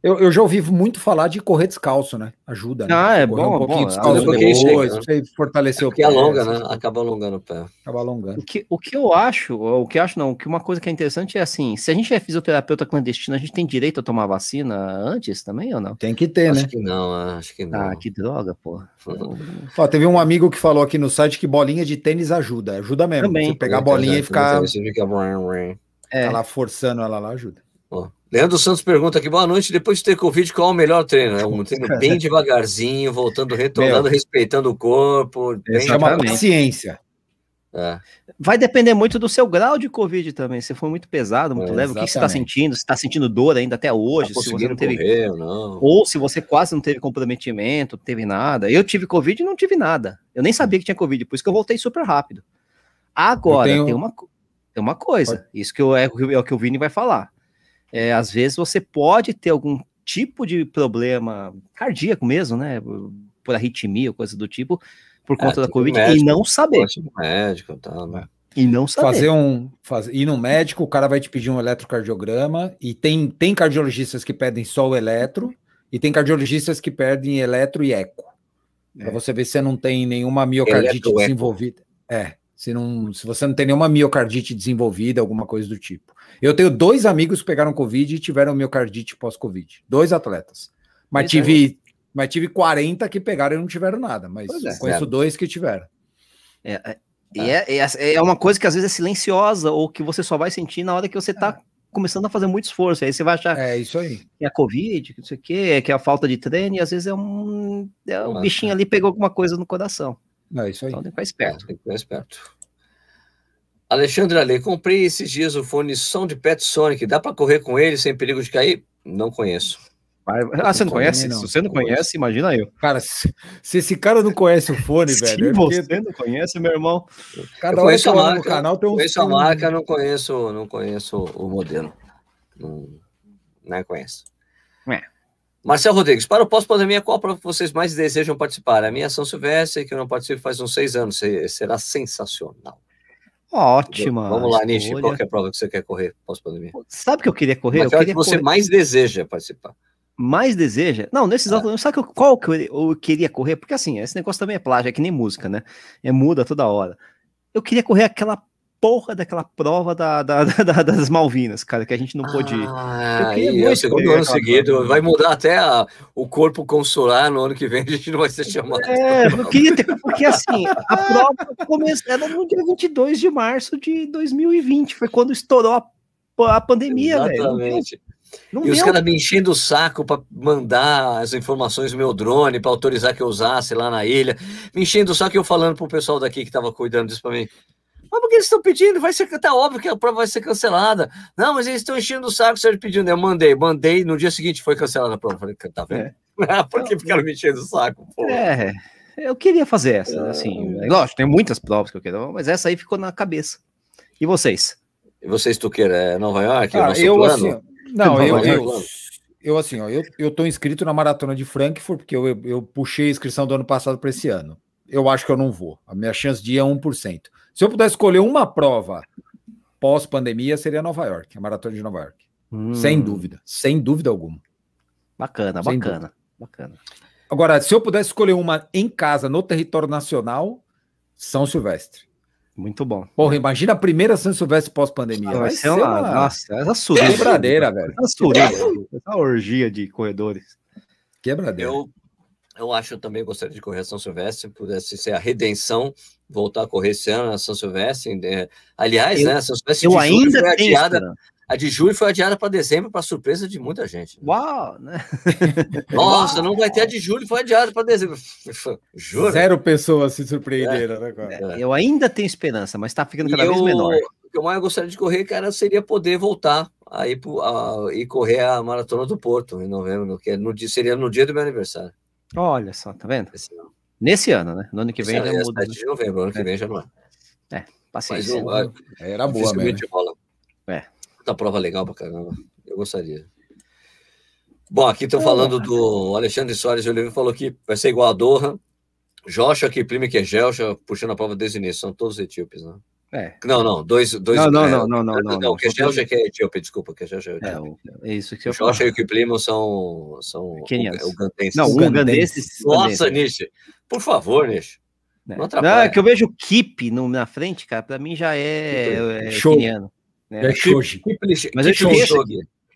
eu, eu já ouvi muito falar de correr descalço, né? Ajuda. Né? Ah, é bom, um pouquinho bom. descalço depois, né? fortalecer é o pé. alonga, né? Acaba alongando o pé. Acaba alongando. O que, o que eu acho, o que eu acho não, que uma coisa que é interessante é assim, se a gente é fisioterapeuta clandestino, a gente tem direito a tomar vacina antes também ou não? Tem que ter, acho né? Que não, acho que não. Ah, que droga, pô. Ó, teve um amigo que falou aqui no site que bolinha de tênis ajuda. Ajuda mesmo. Também. Você pegar a bolinha e ficar... É. Tá lá forçando ela lá, ajuda. Ó, Leandro Santos pergunta aqui: boa noite. Depois de ter Covid, qual é o melhor treino? É um treino bem devagarzinho, voltando, retornando, Meu, respeitando o corpo. Bem chama paciência. É. Vai depender muito do seu grau de Covid também. Se for muito pesado, muito é, leve, o que você está sentindo? Se está sentindo dor ainda até hoje? Tá se você não teve. Correr, não. Ou se você quase não teve comprometimento, teve nada. Eu tive Covid e não tive nada. Eu nem sabia que tinha Covid, por isso que eu voltei super rápido. Agora, tenho... tem uma é uma coisa. Pode. Isso que eu, é, é o que o Vini vai falar. É, às vezes você pode ter algum tipo de problema cardíaco mesmo, né? Por arritmia ou coisa do tipo, por é, conta da Covid, médico, e não saber. Médico, tá, né? E não saber. Fazer um. Fazer, ir no médico, o cara vai te pedir um eletrocardiograma, e tem, tem cardiologistas que pedem só o eletro, e tem cardiologistas que pedem eletro e eco. É. Para você ver se você não tem nenhuma miocardite desenvolvida. É se, não, se você não tem nenhuma miocardite desenvolvida, alguma coisa do tipo. Eu tenho dois amigos que pegaram Covid e tiveram miocardite pós-Covid. Dois atletas. Mas Isso tive, é. mas tive 40 que pegaram e não tiveram nada. Mas é, conheço é. dois que tiveram. É, é, é, é, é, uma coisa que às vezes é silenciosa ou que você só vai sentir na hora que você está começando a fazer muito esforço. Aí você vai achar é isso aí. que é a Covid, que não sei o quê, que é a falta de treino, e às vezes é um, é um bichinho ali pegou alguma coisa no coração. É isso aí. Então tem que ficar esperto. É, tem que ficar esperto. Alexandre Ale, comprei esses dias o fone som de Pet Sonic. Dá para correr com ele sem perigo de cair? Não conheço. Ah, você não conhece? Não. Se você não conhece, imagina eu. Cara, se, se esse cara não conhece o fone, se velho. Se é você porque... não conhece, meu irmão. Cada eu conheço a marca, no canal tem um conheço a marca, não conheço, não conheço o modelo. Não, não conheço. É. Marcel Rodrigues, para o pós-pandemia, qual prova vocês mais desejam participar? A minha São Silvestre, que eu não participo faz uns seis anos, será sensacional. Ótima. Vamos lá, Nishi, qual é a prova que você quer correr pós-pandemia? Sabe que eu queria correr? Mas eu queria que você correr... mais deseja participar? Mais deseja? Não, nesses é. sabe qual que eu, eu queria correr? Porque assim, esse negócio também é plágio, é que nem música, né? É muda toda hora. Eu queria correr aquela porra daquela prova da, da, da, das Malvinas, cara, que a gente não pôde. Ah, e é o segundo ano seguido. Prova. Vai mudar até a, o corpo consular no ano que vem, a gente não vai ser chamado. É, eu queria ter, porque assim, a prova começou, era no dia 22 de março de 2020, foi quando estourou a, a pandemia, Exatamente. Véio. Não e deu. os caras me enchendo o saco para mandar as informações do meu drone, para autorizar que eu usasse lá na ilha. Me enchendo o saco e eu falando pro pessoal daqui que estava cuidando disso para mim. Mas por que eles estão pedindo? Vai ser, tá óbvio que a prova vai ser cancelada. Não, mas eles estão enchendo o saco, Sérgio pedindo. Eu mandei, mandei, no dia seguinte foi cancelada a prova. Falei, tá vendo? É. por que ficaram me enchendo o saco? Pô? É, eu queria fazer essa, assim. É. Lógico, tem muitas provas que eu quero, mas essa aí ficou na cabeça. E vocês? E vocês, Tuqueira, é Nova York? Ah, eu, plano? assim, não, eu, eu, eu assim, ó, eu, eu tô inscrito na maratona de Frankfurt, porque eu, eu, eu puxei a inscrição do ano passado para esse ano. Eu acho que eu não vou. A minha chance de ir é 1%. Se eu pudesse escolher uma prova pós-pandemia, seria Nova York, a maratona de Nova York. Hum, Sem dúvida, sem dúvida alguma. Bacana, Sem bacana, bacana. Agora, se eu pudesse escolher uma em casa, no território nacional, São Silvestre. Muito bom. Porra, imagina a primeira São Silvestre pós-pandemia. Vai ser uma, nossa, essa suruba. quebradeira, velho. Essa suruba, essa orgia de corredores. Quebradeira. Eu, eu acho que eu também gostaria de correr a São Silvestre, pudesse ser a redenção, voltar a correr esse ano a São Silvestre. né? Aliás, Eu- né, a São Silvestre Eu de julho ainda foi tenho adiada. esperança. A de julho foi adiada para dezembro, para surpresa de muita gente. Uau, né? Nossa, não vai ter a de julho, foi adiada para dezembro. Juro. Zero pessoas se surpreenderam, né, cara? Eu ainda tenho esperança, mas tá ficando E cada vez eu- menor. O que eu mais gostaria de correr, cara, seria poder voltar aí pro, a, e correr a maratona do Porto em novembro, que é no dia, seria no dia do meu aniversário. Olha só, tá vendo? Esse ano. Nesse ano, né? No ano que vem Esse já é muda. 7 de novembro, ano que É. vem já não é. Mas Paciência. não, é, Era boa mesmo. rola. É. Outra prova legal pra caramba. Eu gostaria. Bom, aqui estão falando do Alexandre Soares de Oliveira, falou que vai ser igual a Doha. Joshua, Kiplime e Kejelcha, puxando a prova desde o início. São todos etíopes, né? É. Não, não, dois. dois Não, não, é, não, não, não, não, Não, não. o Kejelcha que é etíope, desculpa. Kejelcha é etíope. É, o- é isso que eu falo. Joshua e o Kiplimo são, são Quenianos. ugandenses. Não, o Ugandense. ugandense. Nossa, Nish, por favor, Nish. né? não atrapalha. Não, é que eu vejo o Kip no, na frente, cara, pra mim já é, é Show. queniano. né? É shoji. Mas eu esqueço.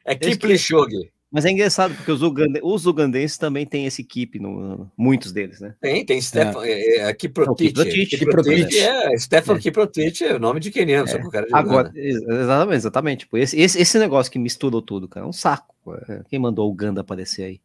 É. Mas é engraçado, porque os, ugande- os ugandenses também têm esse Kip, no, muitos deles, né? Tem, tem Stefan, é, é, Kiprotich. Kiprotich. É, Stefan É. Kiprotich é o nome de queniano, só que o cara de Agora, exatamente, exatamente. Tipo, esse, esse, esse negócio que misturou tudo, cara, é um saco. É, Quem mandou o Uganda aparecer aí?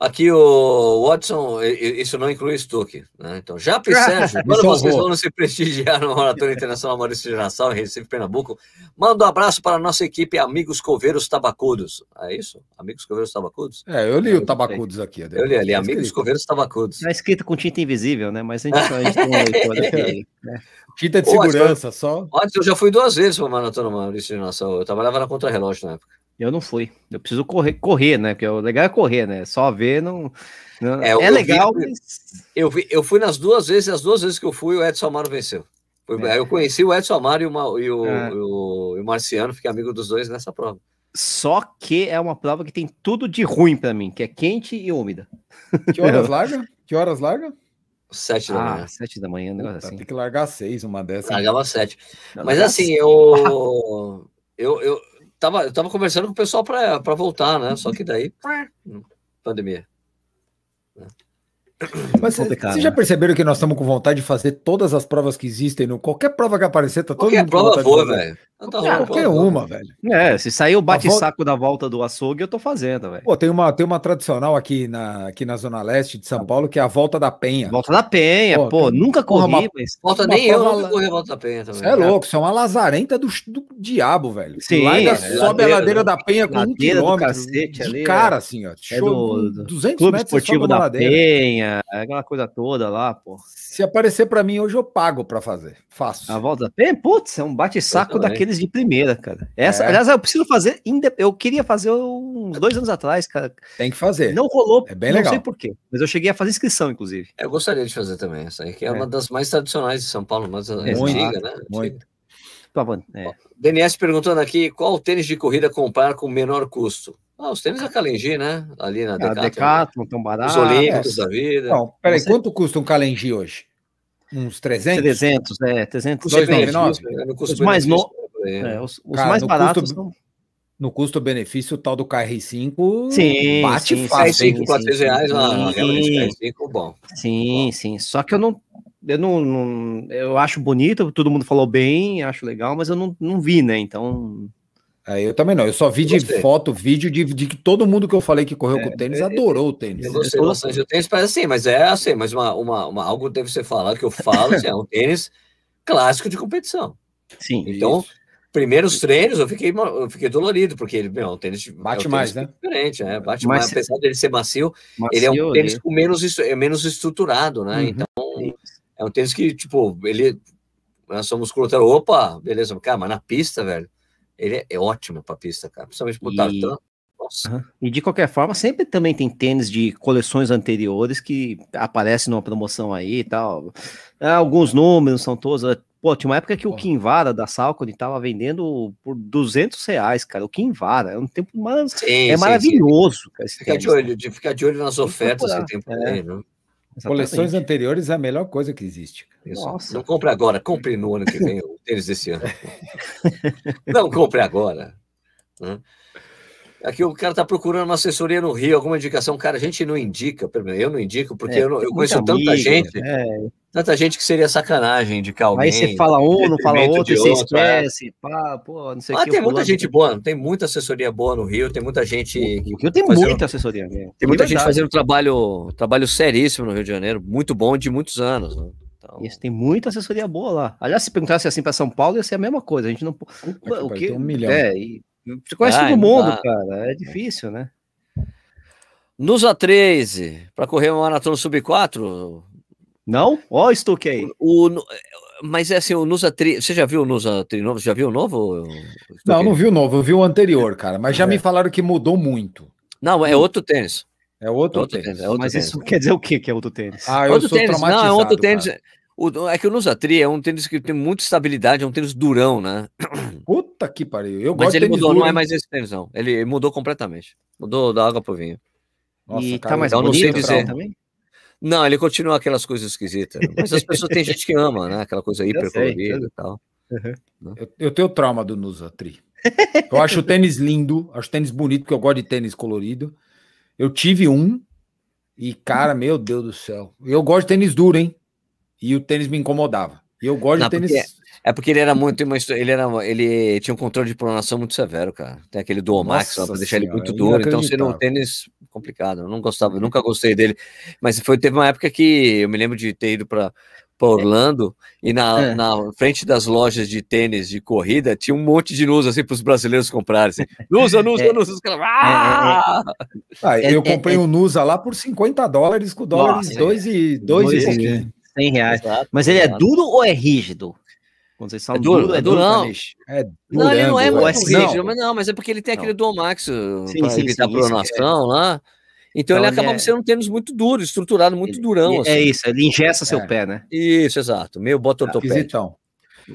Aqui o Watson, isso não inclui Stuck, né? Então, Japa e Sérgio, quando vocês vão se prestigiar no Maratona Internacional Maurício de Nassau, em Recife, Pernambuco, manda um abraço para a nossa equipe Amigos Coveiros Tabacudos. É isso? Amigos Coveiros Tabacudos? É, eu li o Tabacudos aqui. Eu li ali, Tá Amigos. Coveiros Tabacudos. Tá escrito com tinta invisível, né? Mas a gente, a gente tem uma leitura aqui, né? Tinta de segurança, só. Antes eu já fui duas vezes para a Maratona Maurício de Nassau. Eu trabalhava na Contra-Relógio na época. Eu não fui. Eu preciso correr, correr, né? Porque o legal é correr, né? Só ver não. não- É, é, eu vi- legal, mas. Eu, vi- eu fui nas duas vezes, e as duas vezes que eu fui, o Edson Amaro venceu. Foi- É. Eu conheci o Edson Amaro e o, Ma- e o, É. e o- e o Marciano, fiquei amigo dos dois nessa prova. Só que é uma prova que tem tudo de ruim pra mim, que é quente e úmida. Que horas larga? Que horas larga? Sete da manhã. Ah, sete da manhã, negócio Puta, assim. Tem que largar seis, uma dessas. Largava sete. Não, Mas assim, eu, eu, eu, tava, eu tava conversando com o pessoal para voltar, né? Só que daí, pandemia. Mas cê- complicado, vocês já né? perceberam que nós estamos com vontade de fazer todas as provas que existem? No, qualquer prova que aparecer, tá todo Qualquer mundo com prova fazer. velho. Não tá Qualquer, uma, velho. É, se sair o volta- bate-saco da volta do açougue, eu tô fazendo, velho. Pô, tem uma, tem uma tradicional aqui na, aqui na Zona Leste de São Paulo, que é a Volta da Penha. Volta da Penha, Pô, pô, tem- nunca corri, uma- mas. Volta Uma nem eu, nunca lá- corri a volta da penha também. Você é louco, isso é uma lazarenta do, do diabo, velho. Sim, Larga, é, sobe ladeira, a ladeira da Penha com um quilômetro cacete de ali, cara, é. assim, ó. É Show, do- do 200 Clube metros, Esportivo da ladeira. Penha, aquela coisa toda lá, pô. Se aparecer pra mim hoje, eu pago pra fazer. Faço. A volta da Penha, putz, é um bate-saco Eu daqueles de primeira, cara. Essa, É. aliás, eu preciso fazer, eu queria fazer uns dois anos atrás, cara. Tem que fazer. Não rolou, É bem não legal. sei por quê, mas eu cheguei a fazer inscrição, inclusive. Eu gostaria de fazer também essa aí, que é, É. uma das mais tradicionais de São Paulo, mas Muito, antiga, né? muito. Antiga. Tá bom, é. DNS perguntando aqui qual tênis de corrida comprar com menor custo. Ah, os tênis da Kalenji, né? Ali na Decathlon. Decathlon, tão barato. Os Olímpicos da vida. Não, peraí, Você- quanto custa um Kalenji hoje? Uns 300? 300, é, 300. Dois é, noventa e nove? né? No Os mais no- né? É, os, os Cara, mais baratos custo- são. No custo-benefício, o tal do KR5 Sim, bate sim, fácil. sim, R5, 400 reais, ah, sim. realmente, R5, bom. Sim, sim. Só que eu não. Eu não, não- Eu acho bonito, todo mundo falou bem, acho legal, mas eu não, não vi, né? Então. É, eu também não. Eu só vi de foto, vídeo de, de que todo mundo que eu falei que correu É, com tênis é, adorou o tênis. Eu gostei bastante do tênis, mas assim, mas é assim, mas uma, uma, uma- algo deve ser falado, que eu falo, assim, é um tênis clássico de competição. Sim. Então, primeiros treinos eu fiquei, eu fiquei dolorido, porque ele, meu, é um tênis de- Bate é um mais, tênis né? Diferente, né? Bate Mas mais, apesar dele ser macio, ele é um Macio, tênis com menos, é menos estruturado, né? Uhum. Então, é um tênis que, tipo, ele. Nós somos musculatura, opa, beleza, cara, mas na pista, velho, ele é, é ótimo pra pista, cara. Principalmente pro E- tartan. Uhum. E de qualquer forma, sempre também tem tênis de coleções anteriores que aparecem numa promoção aí e tal. É, alguns números são todos. Pô, tinha uma época que o Kinvara da Salcone tava vendendo por 200 reais, cara. O Kinvara é um tempo mar... sim, é sim, maravilhoso. Sim. Cara, fica, de olho, de ficar de olho nas ofertas esse tempo é. aí, né? Coleções anteriores é a melhor coisa que existe. Nossa. Não compre agora, compre no ano que vem o tênis desse ano. Não compre agora. Né? Aqui o cara está procurando uma assessoria no Rio, alguma indicação. Cara, a gente não indica, eu não indico, porque é, eu, não, eu conheço amigo, tanta gente, é. tanta gente que seria sacanagem indicar alguém. Aí você fala um, não fala outro, você outro, é. esquece. É. Pá, pô, não sei ah, que, tem muita gente boa, tem muita assessoria boa no Rio, tem muita gente. O Rio tem fazendo, muita assessoria. Mesmo. Tem muita gente fazendo trabalho, trabalho seríssimo no Rio de Janeiro, muito bom de muitos anos. Né? Então... Isso tem muita assessoria boa lá. Aliás, se perguntasse assim para São Paulo, ia ser a mesma coisa. A gente não. o que? Um milhão. É, e você conhece todo mundo, cara. É difícil, né? Nusa 13, para correr uma maratona sub-4. Não? Ó, o Stuck aí. O, mas é assim, o Nusa 3. Você já viu o Nusa 3 novo? Já viu o novo? Não, não vi o novo, eu vi o anterior, cara. Mas já é. me falaram que mudou muito. Não, é outro tênis. É outro, é outro tênis. tênis. É outro mas tênis. isso quer dizer o que que é outro tênis? Ah, eu outro sou tênis. Não, é outro tênis. Cara. O, é que o Nusatri é um tênis que tem muita estabilidade, é um tênis durão, né? Puta que pariu. Eu Mas gosto ele mudou, duro, não é mais esse tênis, não. Ele mudou completamente. Mudou da água pro vinho. Nossa, e cara, tá mais então, bonito não sei dizer. também? Não, ele continua aquelas coisas esquisitas. Mas as pessoas têm gente que ama, né? Aquela coisa hiper colorida e tal. Uhum. Né? Eu, eu, tenho trauma do Nusatri. Eu acho o tênis lindo, acho o tênis bonito, porque eu gosto de tênis colorido. Eu tive um e, cara, meu Deus do céu. Eu gosto de tênis duro, hein? E o tênis me incomodava. E eu gosto Não, de tênis. Porque, é porque ele era muito. Ele, era, ele tinha um controle de pronação muito severo, cara. Tem aquele Dual Max para deixar ele muito duro. Então, sendo um tênis complicado. Eu não gostava, eu nunca gostei dele. Mas foi, teve uma época que eu me lembro de ter ido para Orlando e na, é. na frente das lojas de tênis de corrida tinha um monte de Nusa assim para os brasileiros comprarem. Assim. Nusa, Nusa, é. Nusa. Os caras, ah! ah, eu comprei um Nusa lá por 50 dólares com dólares 2 e 2 e pouquinho. 100 reais. Exato, Mas ele é duro ou é rígido? Quando vocês falam é duro, duro, é duro, não. É duro, não, ele não é muito rígido, não. mas não, mas é porque ele tem aquele Dual Max para evitar sim, pronação é. lá. Então, então ele acaba é... sendo um tênis muito duro, estruturado, muito durão. É assim. É isso, ele ingessa seu é. pé, né? Isso, exato. Meio bota ortopédico.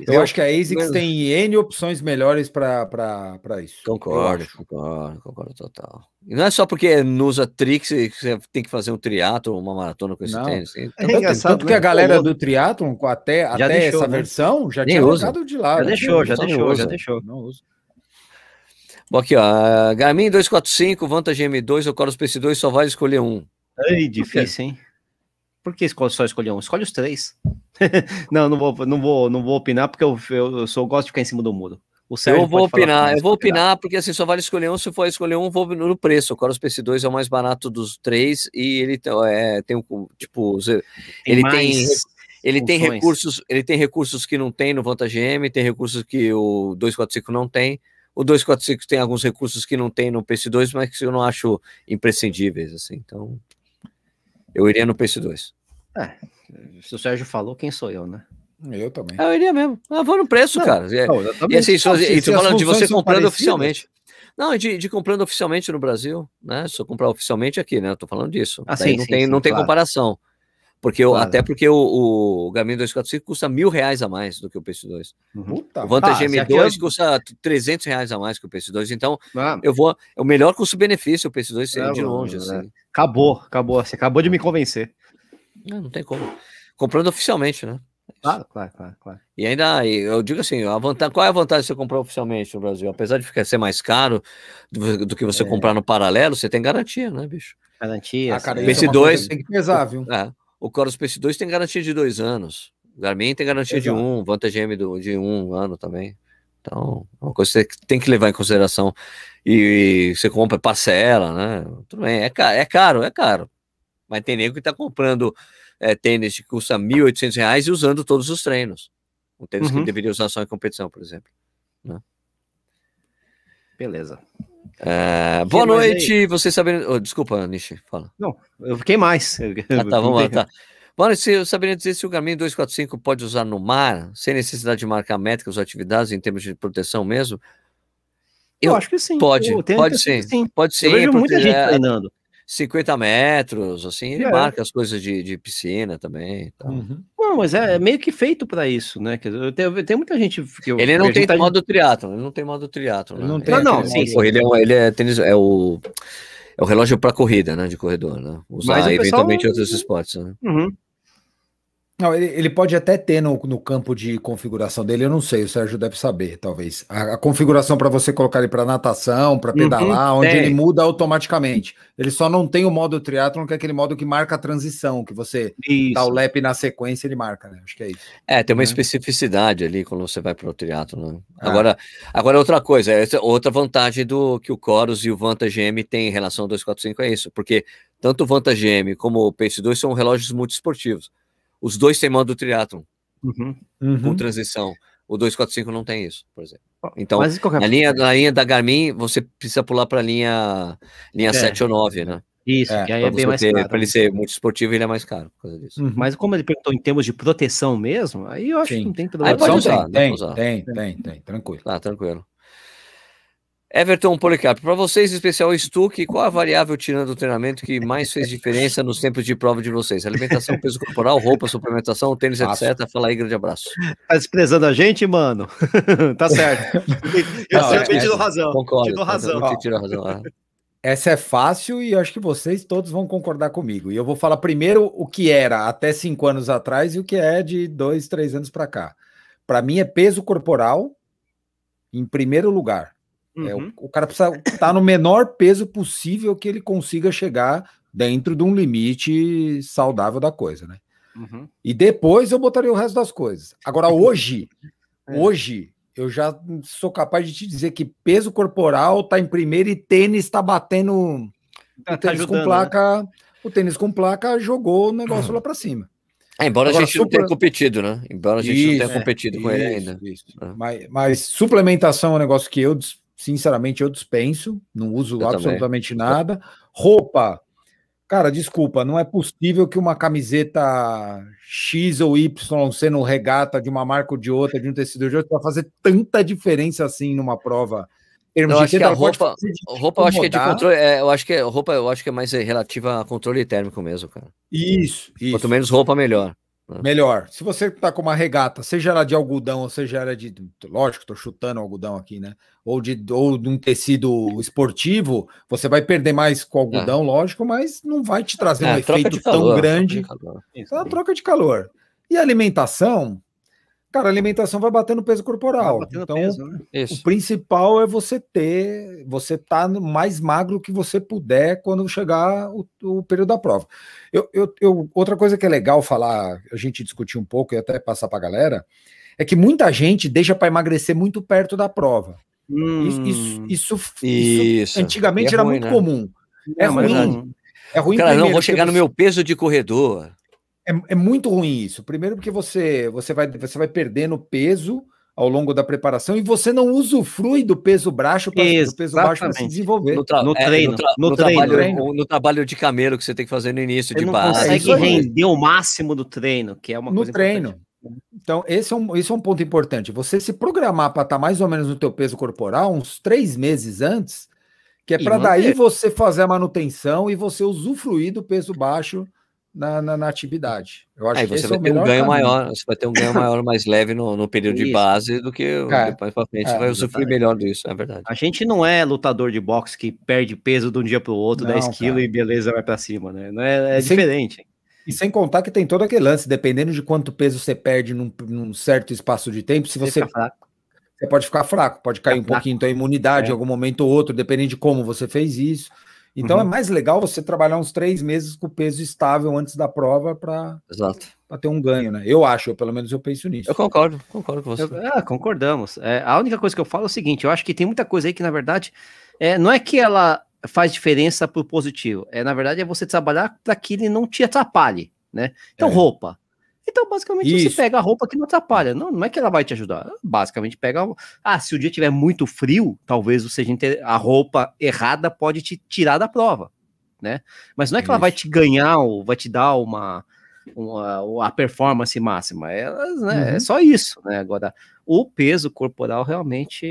Eu acho que a ASICS tem N opções melhores para isso. Concordo, concordo, concordo total. E não é só porque usa tricks que você tem que fazer um triatlo, uma maratona com esse não. tênis. Então, é engraçado, tanto que a né? galera do triatlo até, até deixou, essa né? versão, já Nem tinha usa. de lado. Já deixou, já deixou, já deixou. Não usa. Bom, aqui, ó. Garmin 245, Vantage M2 ou Coros PC2 só vai escolher um. Ai, difícil, hein? Por que só escolher um? Escolhe os três. não, não vou, não vou, não vou opinar porque eu, eu, eu sou, gosto de ficar em cima do muro. O eu vou opinar, eu vou opinar porque assim só vale escolher um. Se for escolher um, vou no preço. O Coros PC2 é o mais barato dos três e ele é, tem um tipo, ele tem ele tem recursos, ele tem recursos que não tem no Vantage M, tem recursos que o 245 não tem. O 245 tem alguns recursos que não tem no PC2, mas que eu não acho imprescindíveis assim. Então, eu iria no PC2. É, se o Sérgio falou, quem sou eu, né? Eu também. Eu iria mesmo. Eu vou no preço, não, cara. Não, e assim, não, se, se, falando de você comprando oficialmente. Não, de, de, comprando oficialmente no Brasil, né? Se eu comprar oficialmente aqui, né? Eu tô falando disso. Ah, sim, não sim, tem, sim, não tem comparação. Porque eu, até porque o, o Garmin 245 custa mil reais a mais do que o PS2. Uhum. O Vantage ah, M2 é... custa 300 reais a mais que o PS2. Então, ah. eu vou. É o melhor custo-benefício o PS2 é, de longe. Assim. Acabou, acabou. Você acabou de me convencer. Não, não tem como. Comprando oficialmente, né? Claro, claro, claro, claro. E ainda, eu digo assim, a vantagem, qual é a vantagem de você comprar oficialmente no Brasil? Apesar de ficar, ser mais caro do, do que você é. comprar no paralelo, você tem garantia, né, bicho? Garantia. Ah, cara, PS2 é tem que pesar, viu? É, o Coros PS2 tem garantia de dois anos. O Garmin tem garantia Exato. de um, Vantage M do, de um ano também. Então, é uma coisa que você tem que levar em consideração. E, e você compra parcela, né? Tudo bem, é caro, é caro, é caro. Mas tem nego que está comprando é, tênis que custa R$ 1.800 e usando todos os treinos. Um tênis uhum. que deveria usar só em competição, por exemplo. Né? Beleza. É, boa noite, você sabendo. Oh, desculpa, Nishi, fala. Não, eu fiquei mais. Ah, tá, vamos lá, tá. Boa noite, você saberia dizer se o Garmin 245 pode usar no mar, sem necessidade de marcar métricas ou atividades em termos de proteção mesmo? Eu, acho que sim. Pode, pode ser. Sim. Pode ser. Eu vejo muita gente é, treinando. 50 metros, assim, ele é. marca as coisas de, de piscina também. Então. Uhum. Não, mas é, é, meio que feito para isso, né? Quer dizer, tem, tem muita gente que eu, Ele não tem tá... modo triatlo, ele não tem modo triatlo. Né? Não, tem não, não sim, sim. Ele é, ele é tênis, é o é o relógio para corrida, né, de corredor, né? Usar mas eventualmente pessoal... outros esportes, né? Uhum. Não, ele, ele, pode até ter no, no, campo de configuração dele, eu não sei, o Sérgio deve saber, talvez. A, a configuração para você colocar ele para natação, para uhum, pedalar, uhum, onde ele muda automaticamente. Ele só não tem o modo triatlon, que é aquele modo que marca a transição, que você isso. dá o lap na sequência, ele marca, né? Acho que é isso. É, tem uma né? especificidade ali quando você vai para o triatlon. Né? Ah. Agora, agora outra coisa, outra vantagem do que o Chorus e o Vantage M têm em relação ao 245 é isso, porque tanto o Vantage M como o Pace 2 são relógios multiesportivos. Os dois têm modo triatlon, uhum. com uhum. transição. O 245 não tem isso, por exemplo. Então, na linha, na linha da Garmin, você precisa pular para a linha, linha é. 7 ou 9, né? Isso, é, que aí é bem mais ter, caro. Para ele ser muito esportivo, ele é mais caro por causa disso. Uhum. Mas como ele perguntou em termos de proteção mesmo, aí eu acho Sim. que não tem problema. Aí pode usar, tem, tem, tem, tem, tem, tranquilo. Ah, tranquilo. Everton Policarpo, para vocês, em especial o Stuck, qual a variável tirando o treinamento que mais fez diferença nos tempos de prova de vocês? Alimentação, peso corporal, roupa, suplementação, tênis, Nossa. etc. Fala aí, grande abraço. Tá desprezando a gente, mano? tá certo. Eu Não, sempre é, te dou razão. Concordo. Te dou razão. Te razão. É. Essa é fácil e eu acho que vocês todos vão concordar comigo. E eu vou falar primeiro o que era até cinco anos atrás e o que é de dois, três anos para cá. Para mim é peso corporal em primeiro lugar. Uhum. É, o, uhum. o, cara precisa estar tá no menor peso possível que ele consiga chegar dentro de um limite saudável da coisa, né? Uhum. E depois eu botaria o resto das coisas. Agora, hoje, é. hoje, eu já sou capaz de te dizer que peso corporal tá em primeiro e tênis tá batendo. Tá, o tênis tá ajudando, com né? placa. Né? O tênis com placa jogou o negócio uhum. lá para cima. É, embora Agora, a gente super... não tenha competido, né? Embora a gente isso, não tenha competido com ele ainda. Isso. É. Mas, mas, suplementação é um negócio que eu sinceramente, eu dispenso, não uso eu absolutamente também. nada. Roupa, cara, desculpa, não é possível que uma camiseta X ou Y sendo regata de uma marca ou de outra, de um tecido de outro, vai fazer tanta diferença assim numa prova. Eu acho que a roupa, roupa eu acho que é de controle, é, eu acho que é, roupa eu acho que é mais relativa a controle térmico mesmo, cara. Isso, isso. Quanto menos roupa, melhor. Né? Melhor. Se você tá com uma regata, seja ela de algodão, ou seja ela de. Lógico, tô chutando algodão aqui, né? Ou de, ou de um tecido esportivo, você vai perder mais com algodão, é. lógico, mas não vai te trazer é, um efeito calor, tão grande. É uma troca de calor. E alimentação, Cara, a alimentação vai batendo peso corporal. então, peso, né? o principal é você ter, você tá mais magro que você puder quando chegar o, o período da prova. Eu, eu, eu, outra coisa que é legal falar, a gente discutir um pouco e até passar para a galera, é que muita gente deixa para emagrecer muito perto da prova. Hum, isso, isso, isso, isso, antigamente é era ruim, muito né? comum. É, é ruim. É ruim. Cara, não vou chegar você... no meu peso de corredor. É, é muito ruim isso. Primeiro porque você, você, vai, você vai perdendo peso ao longo da preparação e você não usufrui do peso baixo para o peso baixo para se desenvolver. No, tra no é, treino, no, tra no, no treino, trabalho, treino. no trabalho de camelo que você tem que fazer no início você de base. Você consegue render o máximo do treino, que é uma no coisa treino. Importante. Então, esse é, um, esse é um ponto importante. Você se programar para estar tá mais ou menos no teu peso corporal uns três meses antes, que é para daí você fazer a manutenção e você usufruir do peso baixo na, na, na, atividade. Eu acho Aí que você vai é ter um ganho caminho. maior, você vai ter um ganho maior mais leve no, no período Isso. de base do que Cara, depois para frente é, vai usufruir melhor disso, é verdade. A gente não é lutador de boxe que perde peso de um dia para o outro, não, 10 quilos e beleza vai para cima, né? Não é, é diferente. Sem, e sem contar que tem todo aquele lance, dependendo de quanto peso você perde num, num certo espaço de tempo, se você, você pode ficar fraco, pode cair um pouquinho tua imunidade é. em algum momento ou outro, dependendo de como você fez isso. Então é uhum. é mais legal você trabalhar uns três meses com peso estável antes da prova para ter um ganho, né? Eu acho, eu, pelo menos eu penso nisso. Eu concordo, concordo com você. Eu, é, concordamos. É, a única coisa que eu falo é o seguinte: eu acho que tem muita coisa aí que, na verdade, é, não é que ela faz diferença para o positivo, é na verdade é você trabalhar para que ele não te atrapalhe, né? Então, é. roupa. Então, basicamente, Isso. você pega a roupa que não atrapalha. Não, não é que ela vai te ajudar. Basicamente, pega. Ah, se o dia tiver muito frio, talvez seja a roupa errada pode te tirar da prova, né? Mas não é que ela vai te ganhar ou vai te dar uma, uma, a performance máxima. Elas, né, é uhum. é só isso, né? Agora, o peso corporal realmente,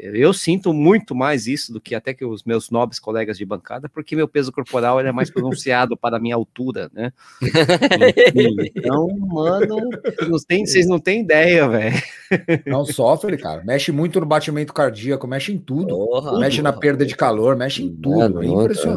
eu sinto muito mais isso do que até que os meus nobres colegas de bancada, porque meu peso corporal é mais pronunciado para a minha altura, né? então, mano, não tem, vocês não têm ideia, velho. Não sofre, cara. Mexe muito no batimento cardíaco, mexe em tudo. Porra, mexe porra. na perda de calor, mexe em tudo. Mano, é impressionante.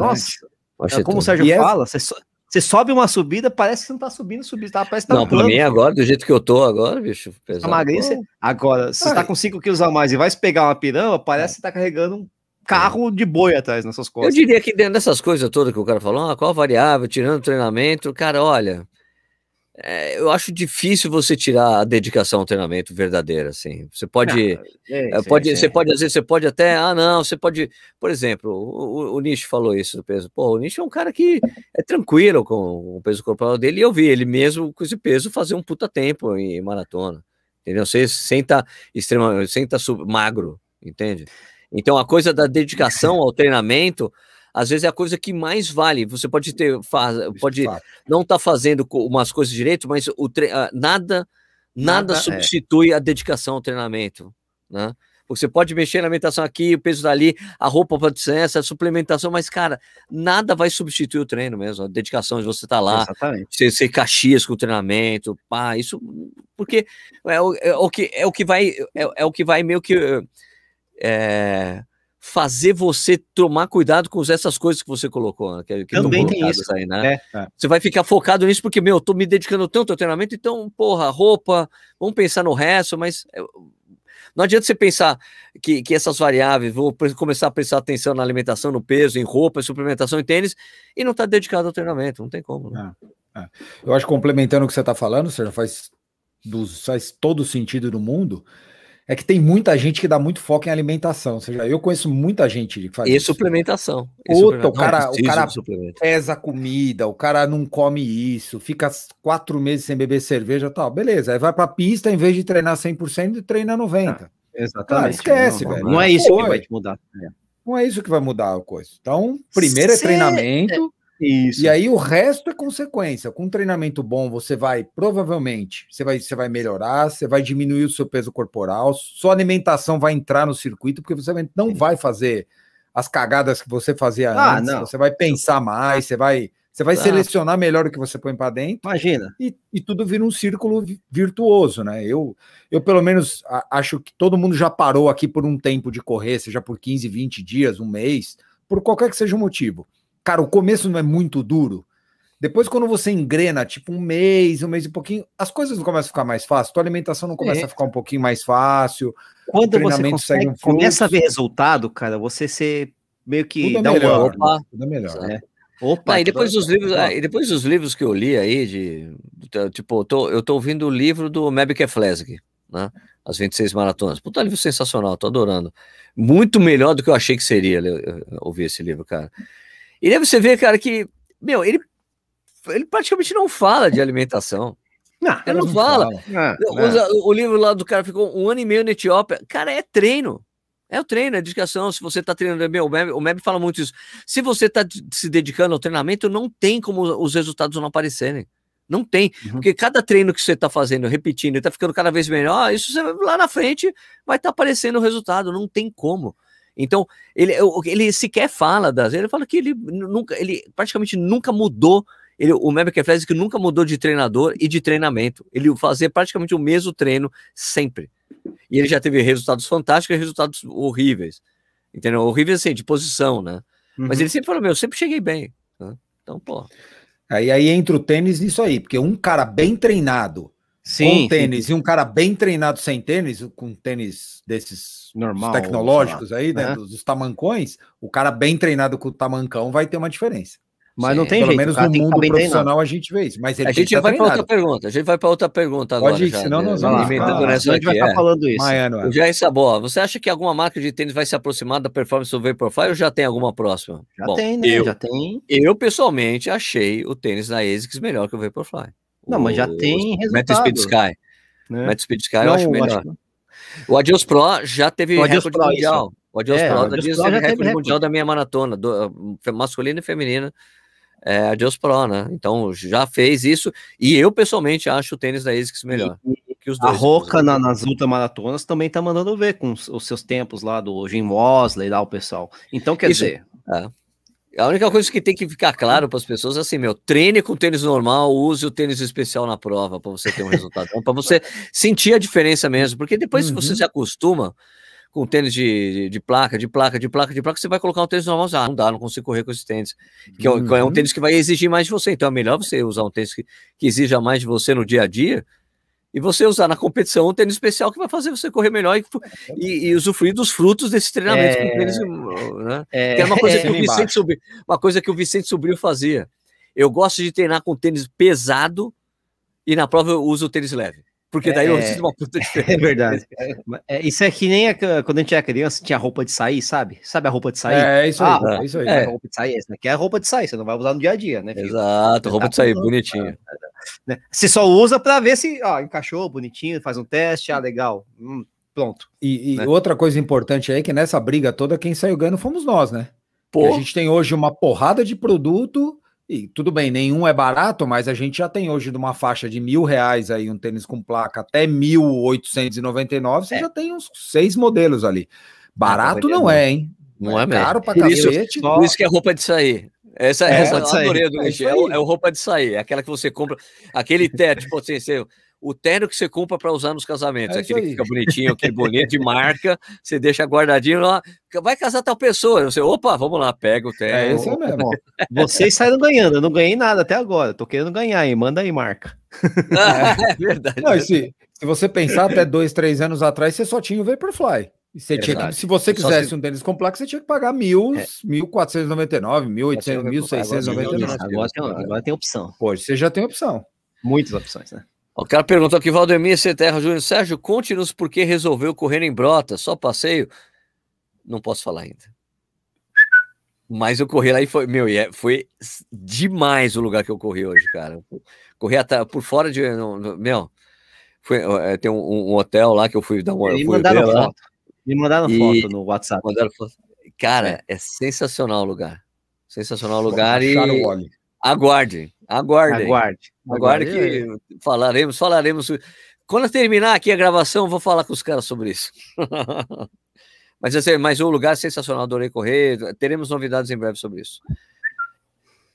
Nossa, é como o Sérgio é fala, você só você sobe uma subida, parece que você não tá subindo, subindo, tá, parece que tá Não, pra mim agora, do jeito que eu tô agora, bicho, pesado. Magrice, agora, se você tá com 5 quilos a mais e vai se pegar uma pirâmida, parece é. que você tá carregando um carro de boi atrás nas suas costas. Eu diria que dentro dessas coisas todas que o cara falou, ah, qual variável, tirando o treinamento, cara, olha, é, eu acho difícil você tirar a dedicação ao treinamento verdadeira, assim. Você pode, ah, é, é, pode, você pode às vezes você pode até, ah, não, você pode, por exemplo, o, o Nish falou isso do peso. Pô, o Nish é um cara que é tranquilo com o peso corporal dele e eu vi ele mesmo com esse peso fazer um puta tempo em maratona, entendeu? Você senta extremamente, senta magro, entende? Então a coisa da dedicação ao treinamento às vezes é a coisa que mais vale. Você pode ter, faz, pode não estar tá fazendo umas coisas direito, mas o. Ah, nada, nada, nada é. substitui é. a dedicação ao treinamento, né? Você pode mexer na alimentação aqui, o peso dali, a roupa pode ser essa, a suplementação, mas, cara, nada vai substituir o treino mesmo, a dedicação de você estar tá lá, você ser caxias com o treinamento, pá, isso, porque é o, é o que, é o que vai, é, é o que vai meio que é, fazer você tomar cuidado com essas coisas que você colocou, né? que, que Também tem isso. Aí, né? É, é. Você vai ficar focado nisso porque, meu, eu tô me dedicando tanto ao treinamento, então, porra, roupa, vamos pensar no resto, mas não adianta você pensar que, que essas variáveis, vou começar a prestar atenção na alimentação, no peso, em roupa, em suplementação, em tênis, e não tá dedicado ao treinamento, não tem como. Né? É, é. Eu acho complementando o que você está falando, você já faz, dos, faz todo o sentido do mundo é que tem muita gente que dá muito foco em alimentação. Ou seja, eu conheço muita gente que faz e isso. Suplementação. E Puta, o cara, o cara pesa comida, o cara não come isso, fica quatro meses sem beber cerveja tal. Beleza, aí vai pra pista, em vez de treinar 100%, treina 90%. Ah, exatamente. Cara, esquece, não, velho. Não, é isso Pô, que vai te mudar. Não é isso que vai mudar a coisa. Então, primeiro é treinamento. Isso. E aí o resto é consequência. Com um treinamento bom, você vai provavelmente, você vai, você vai melhorar, você vai diminuir o seu peso corporal, sua alimentação vai entrar no circuito, porque você não vai fazer as cagadas que você fazia ah, antes. Não. Você vai pensar mais, você vai, você vai ah. selecionar melhor o que você põe para dentro. Imagina. E, e, tudo vira um círculo virtuoso, né? Eu, eu pelo menos acho que todo mundo já parou aqui por um tempo de correr, seja por 15, 20 dias, um mês, por qualquer que seja o motivo Cara, o começo não é muito duro. Depois, quando você engrena, tipo um mês, um mês e pouquinho, as coisas não começam a ficar mais fácil, tua alimentação não começa é. a ficar um pouquinho mais fácil. Quando você consegue, um começa a ver resultado, cara, você ser meio que tudo dá melhor, uma opa, tudo é melhor. Né? Opa, ah, e depois dos livros, ah, e depois dos livros que eu li aí de, tipo, eu tô, eu tô ouvindo o livro do Meb Keflezig, né? As 26 maratonas. Puta livro sensacional, tô adorando. Muito melhor do que eu achei que seria ouvir esse livro, cara. E aí você vê, cara, que, meu, ele, ele praticamente não fala de alimentação. Não, ele não, não fala. fala. o, o, livro lá do cara ficou um ano e meio na Etiópia. Cara, é treino. É o treino, é dedicação. Se você está treinando, meu, o Meb, o Meb fala muito isso. Se você está se dedicando ao treinamento, não tem como os resultados não aparecerem. Não tem. Uhum. Porque cada treino que você está fazendo, repetindo, está ficando cada vez melhor, isso você, lá na frente vai estar tá aparecendo o resultado. Não tem como. Então, ele, ele sequer fala das. Ele fala que ele nunca, ele praticamente nunca mudou. Ele, o Member Keflez que nunca mudou de treinador e de treinamento. Ele fazia praticamente o mesmo treino sempre. E ele já teve resultados fantásticos e resultados horríveis. Entendeu? Horríveis assim, de posição, né? Uhum. Mas ele sempre falou: meu, eu sempre cheguei bem. Né? Então, pô. Aí, aí entra o tênis nisso aí, porque um cara bem treinado Sim, com tênis sim. e um cara bem treinado sem tênis, com tênis desses Normal, tecnológicos aí, né, dos, dos, tamancões, o cara bem treinado com o tamancão vai ter uma diferença. Mas não tem Pelo jeito, menos no mundo profissional treinado. a gente vê isso. Mas a gente vai para outra pergunta. A gente vai para outra pergunta agora. Pode ir, já, senão nós vamos. Ah, nessa a gente vai estar é. falando isso. Maiano, é. Já é boa. Você acha que alguma marca de tênis vai se aproximar da performance do Vaporfly ou já tem alguma próxima? Já Bom, tem, né? Eu, já tem. Eu pessoalmente achei o tênis da ASICS melhor que o Vaporfly. Não, o, mas já tem resultado. Speed Sky. Né? Met Speed Sky não, eu acho melhor. Acho... O Adios Pro já teve o recorde Pro, mundial. Isso. O Adios é, Pro, o Adios Pro já teve recorde mundial da minha maratona, do, uh, masculina e feminina. é, Adios Pro, né? Então já fez isso e eu pessoalmente acho o tênis da ASICS melhor. E, que os dois. A Roca na, nas ultramaratonas também tá mandando ver com os, os, seus tempos lá do Jim Mosley lá o pessoal. Então quer isso, dizer, é. A única coisa que tem que ficar claro para as pessoas é assim, meu, treine com tênis normal, use o tênis especial na prova para você ter um resultado, para você sentir a diferença mesmo, porque depois uhum. que você se acostuma, com tênis de, de, de, placa, de placa, de placa, de placa, você vai colocar um tênis normal. Ah, não dá, não consigo correr com esse tênis. Que é, uhum. é, um tênis que vai exigir mais de você. Então é melhor você usar um tênis que, que exija mais de você no dia a dia e você usar na competição um tênis especial que vai fazer você correr melhor e, e, e usufruir dos frutos desse treinamento é, com tênis, né? É, que é uma coisa é, que o Vicente Sobrinho, uma coisa que o Vicente Sobrinho fazia. Eu gosto de treinar com tênis pesado e na prova eu uso o tênis leve. Porque daí é, eu sinto uma puta diferença. É verdade. É, isso é que nem a, quando a gente era criança, tinha roupa de sair, sabe? Sabe a roupa de sair? É, isso aí. Ah, é isso aí. É. A roupa de sair, essa aqui é a roupa de sair, você não vai usar no dia a dia, né? Filho? Exato, roupa de sair, bonitinha. Né? Você só usa para ver se ó, encaixou bonitinho, faz um teste, ah, legal. Hum, pronto. E, e né? outra coisa importante aí é que nessa briga toda, quem saiu ganhando fomos nós, né? A gente tem hoje uma porrada de produto e tudo bem, nenhum é barato, mas a gente já tem hoje de uma faixa de mil reais aí, um tênis com placa até mil oitocentos e noventa e nove, você é. já tem uns seis modelos ali. Barato não, é, hein? Não é, é caro pra cacete. Por isso que é roupa de sair. Essa, é, essa adorei do é, é, o, é o roupa de sair, é aquela que você compra, aquele teto, tipo assim, você, o terno que você compra para usar nos casamentos, é aquele que fica bonitinho, aquele bonito de marca, você deixa guardadinho lá, vai casar tal pessoa, você, opa, vamos lá, pega o terno. É isso mesmo. Vocês saíram ganhando, eu não ganhei nada até agora, tô querendo ganhar aí, manda aí, marca. é, é verdade. Não, se, se você pensar até dois, três anos atrás, você só tinha o Vaporfly. Você tinha que, se você quisesse se... um tênis complexo, você tinha que pagar mil, é. 1.499, 1.800, 1.699. Agora, tem, agora tem opção. Hoje você já tem opção. Muitas opções, né? O cara perguntou aqui, Valdemir Terra Júnior. Sérgio, conte-nos por que resolveu correr em Brota, só passeio? Não posso falar ainda. Mas eu corri lá e foi, meu, é, foi demais o lugar que eu corri hoje, cara. Corri até por fora de, meu, foi, é, tem um, um, hotel lá que eu fui dar uma. Me mandaram foto. Lá, me mandaram e, foto no WhatsApp. Foto. Cara, é. é sensacional o lugar. Sensacional o lugar e aguarde, aguarde. Aguarde. Aguarde que falaremos, falaremos. Quando eu terminar aqui a gravação, vou falar com os caras sobre isso. mas, assim, mas o lugar é sensacional, adorei correr. Teremos novidades em breve sobre isso.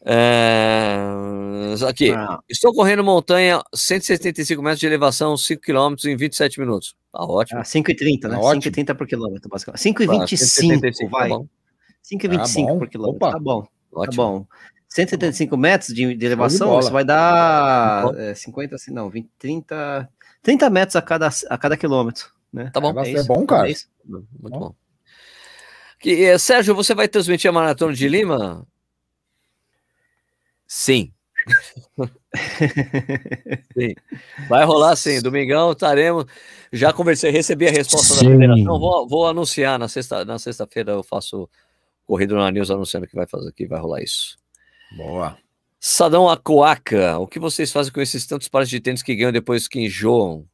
É... Aqui, ah. estou correndo montanha, 175 metros de elevação, 5 km em 27 minutos. Tá ótimo. Ah, 5,30, né? 5,30 por quilômetro, basicamente. 5,25, vai. Tá 5,25 tá por quilômetro. Opa. Tá bom. Tá ótimo. Tá bom. 175 metros de, de elevação, isso vai dar é, 50, assim, não, 20, 30, 30 metros a cada, a cada quilômetro. Né? Tá bom. É, é bom, cara. É Muito bom. bom. Que, eh, Sérgio, você vai transmitir a Maratona de Lima? Sim. sim. Vai rolar sim. Domingão estaremos. Já conversei, recebi a resposta sim. da federação. Vou, vou anunciar na sexta, na sexta-feira. Eu faço corrido na News anunciando que vai fazer que vai rolar isso. Boa. Sadão Acoaca, o que vocês fazem com esses tantos pares de tênis que ganham depois que enjoam?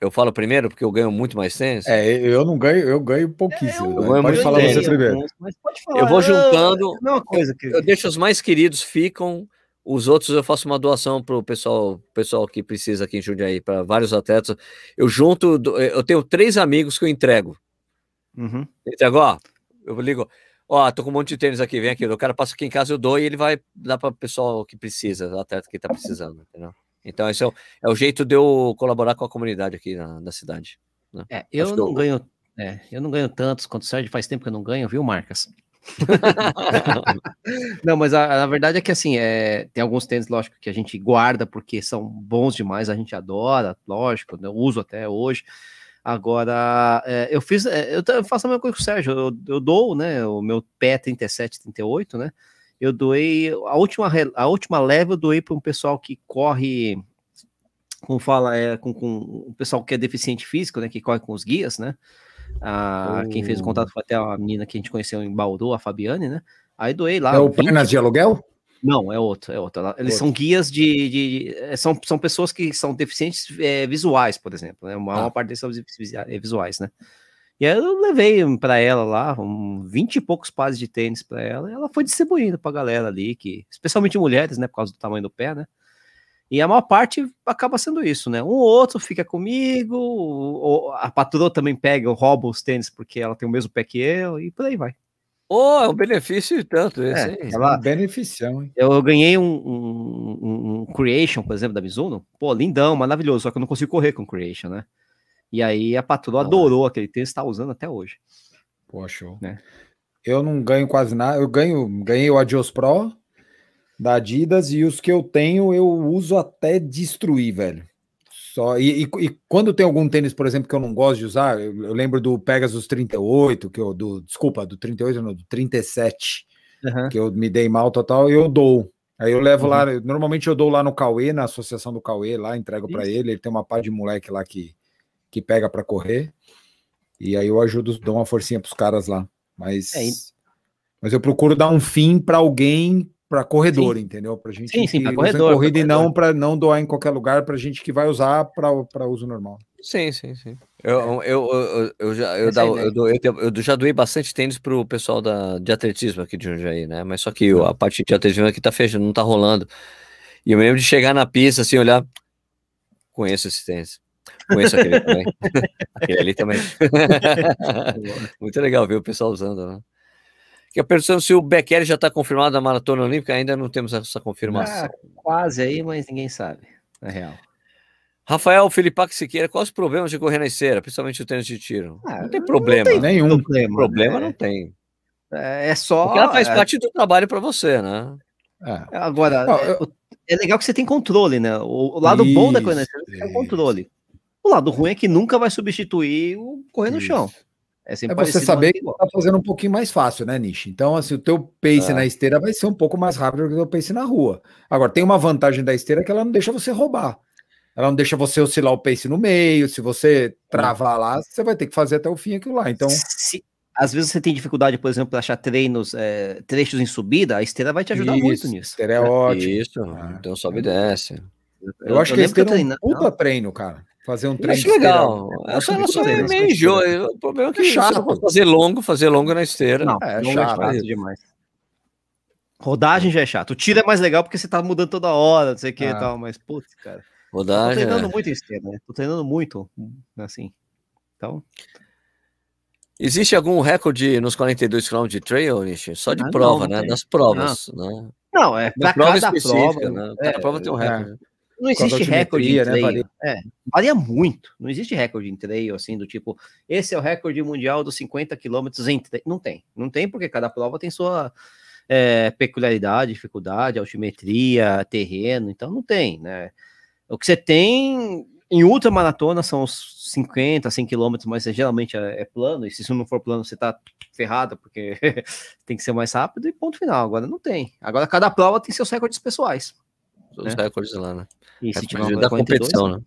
Eu falo primeiro porque eu ganho muito mais tênis. É, eu não ganho, eu ganho pouquíssimo. É, eu, ganho pode falar você primeiro. Falar, eu vou juntando, é uma coisa que... eu deixo os mais queridos ficam, os outros eu faço uma doação para o pessoal, pessoal que precisa aqui em Jundiaí, para vários atletas. Eu junto, eu tenho três amigos que eu entrego. Uhum. Entrego, ó, eu ligo, Ó, tô com um monte de tênis aqui, vem aqui. O cara passa aqui em casa, eu dou e ele vai dar para o pessoal que precisa, o atleta que tá precisando, entendeu? Então, esse é o, é o, jeito de eu colaborar com a comunidade aqui na, na cidade. Né? É, eu Acho não eu... ganho, é, eu não ganho tantos quanto o Sérgio, faz tempo que eu não ganho, viu, Marcas? não, mas a, a, verdade é que assim, é, tem alguns tênis, lógico, que a gente guarda porque são bons demais, a gente adora, lógico, né, eu uso até hoje. Agora, é, eu fiz, é, eu faço a mesma coisa com o Sérgio, eu, eu dou, né, o meu pé 37, 38, né, eu doei, a última, a última leva eu doei para um pessoal que corre, como fala, é, com, com o pessoal que é deficiente físico, né, que corre com os guias, né, a, oh. quem fez o contato foi até a menina que a gente conheceu em Bauru, a Fabiane, né, aí doei lá. É o Pernas de Aluguel? Não, é outro, é outro. Eles outro. são guias de, de, é, são, são pessoas que são deficientes é, visuais, por exemplo, né? Uma, ah. parte deles são visuais, né? E aí eu levei para ela lá, um 20 e poucos pares de tênis para ela, e ela foi distribuindo pra galera ali, que, especialmente mulheres, né, por causa do tamanho do pé, né? E a maior parte acaba sendo isso, né? Um ou outro fica comigo, ou a patroa também pega, rouba os tênis porque ela tem o mesmo pé que eu, e por aí vai. Oh, é um benefício tanto esse, é, ela... beneficião, hein? Eu ganhei um, um, um, Creation, por exemplo, da Mizuno. Pô, lindão, maravilhoso, só que eu não consigo correr com Creation, né? E aí a patroa adorou aquele tênis, está usando até hoje. Pô, show. Né? Eu não ganho quase nada. Eu ganho, ganhei o Adios Pro da Adidas e os que eu tenho eu uso até destruir, velho. Só e, e, e, quando tem algum tênis, por exemplo, que eu não gosto de usar, eu, eu lembro do Pegasus 38, que eu do desculpa, do 38 não, do 37, uhum. que eu me dei mal total, e eu dou. Aí eu levo uhum. lá, normalmente eu dou lá no Cauê, na associação do Cauê, lá entrego para ele, ele tem uma pá de moleque lá que que pega para correr. E aí eu ajudo, dou uma forcinha para os caras lá. Mas, é, mas eu procuro dar um fim para alguém, para corredor, sim. entendeu? Para gente sim, sim, para corredor, corrida e não para não doar em qualquer lugar, para gente que vai usar para uso normal. Sim, sim, sim. Eu, eu, eu, eu já, eu, dá, eu, eu, eu, já doei bastante tênis pro pessoal da, de atletismo aqui de Jundiaí, né? Mas só que a parte de atletismo aqui tá fechando, não tá rolando. E eu me lembro de chegar na pista, assim, olhar, conheço esse tênis. Conheço aquele também. aquele ali também. Muito legal ver o pessoal usando, né? Que a pergunta se o Becker já está confirmado na maratona olímpica, ainda não temos essa confirmação. Ah, quase aí, mas ninguém sabe, na real. Rafael Filipac Siqueira, quais os problemas de correr na esteira, principalmente o tênis de tiro? Ah, não tem problema. Não tem nenhum problema. Problema né? não tem. É, é só. Porque ela faz é... parte do trabalho para você, né? É. Agora, não, eu... é legal que você tem controle, né? O, lado Isso, bom da correr na esteira é tem controle. O lado ruim é que nunca vai substituir o correr no chão. É, é você saber que tá fazendo um pouquinho mais fácil, né, Nishi? Então, assim, o teu pace é. na esteira vai ser um pouco mais rápido do que o teu pace na rua. Agora, tem uma vantagem da esteira que ela não deixa você roubar. Ela não deixa você oscilar o pace no meio. Se você travar lá, você vai ter que fazer até o fim aquilo lá. Então. Se, às vezes você tem dificuldade, por exemplo, para achar treinos, é, trechos em subida, a esteira vai te ajudar isso, muito nisso. Esteira é ótimo. Isso, ah. então sobe e desce. Eu, eu acho eu que a esteira é um puta treino, cara. Fazer um treino. Acho legal. Essa ela só é meio enjoo. O problema é que é chato. Você fazer longo, fazer longo na esteira. Não, é, é chato, é demais. Rodagem já é chato. O tiro é mais legal porque você tá mudando toda hora, não sei o que ah. e tal, mas putz, cara. Rodagem. Tô treinando é. muito em esteira, né? Tô treinando muito, assim. Então. Existe algum recorde nos 42 km de trail, Nishi? Só de ah, prova, não, né? Das provas, não. né? Não, é pra prova cada prova. Né? Cada é, prova tem um é. recorde. É. Não existe recorde né? Varia. É, varia muito. Não existe recorde em trail, assim, do tipo, esse é o recorde mundial dos 50 quilômetros em trail. Não tem. Não tem, porque cada prova tem sua é, peculiaridade, dificuldade, altimetria, terreno, então não tem, né? O que você tem em ultramaratona são os 50, 100 quilômetros, mas geralmente é, é, plano, e se isso não for plano, você tá ferrado, porque tem que ser mais rápido, e ponto final. Agora não tem. Agora cada prova tem seus recordes pessoais. Os né? recordes lá, né? E se tiver da competição, né?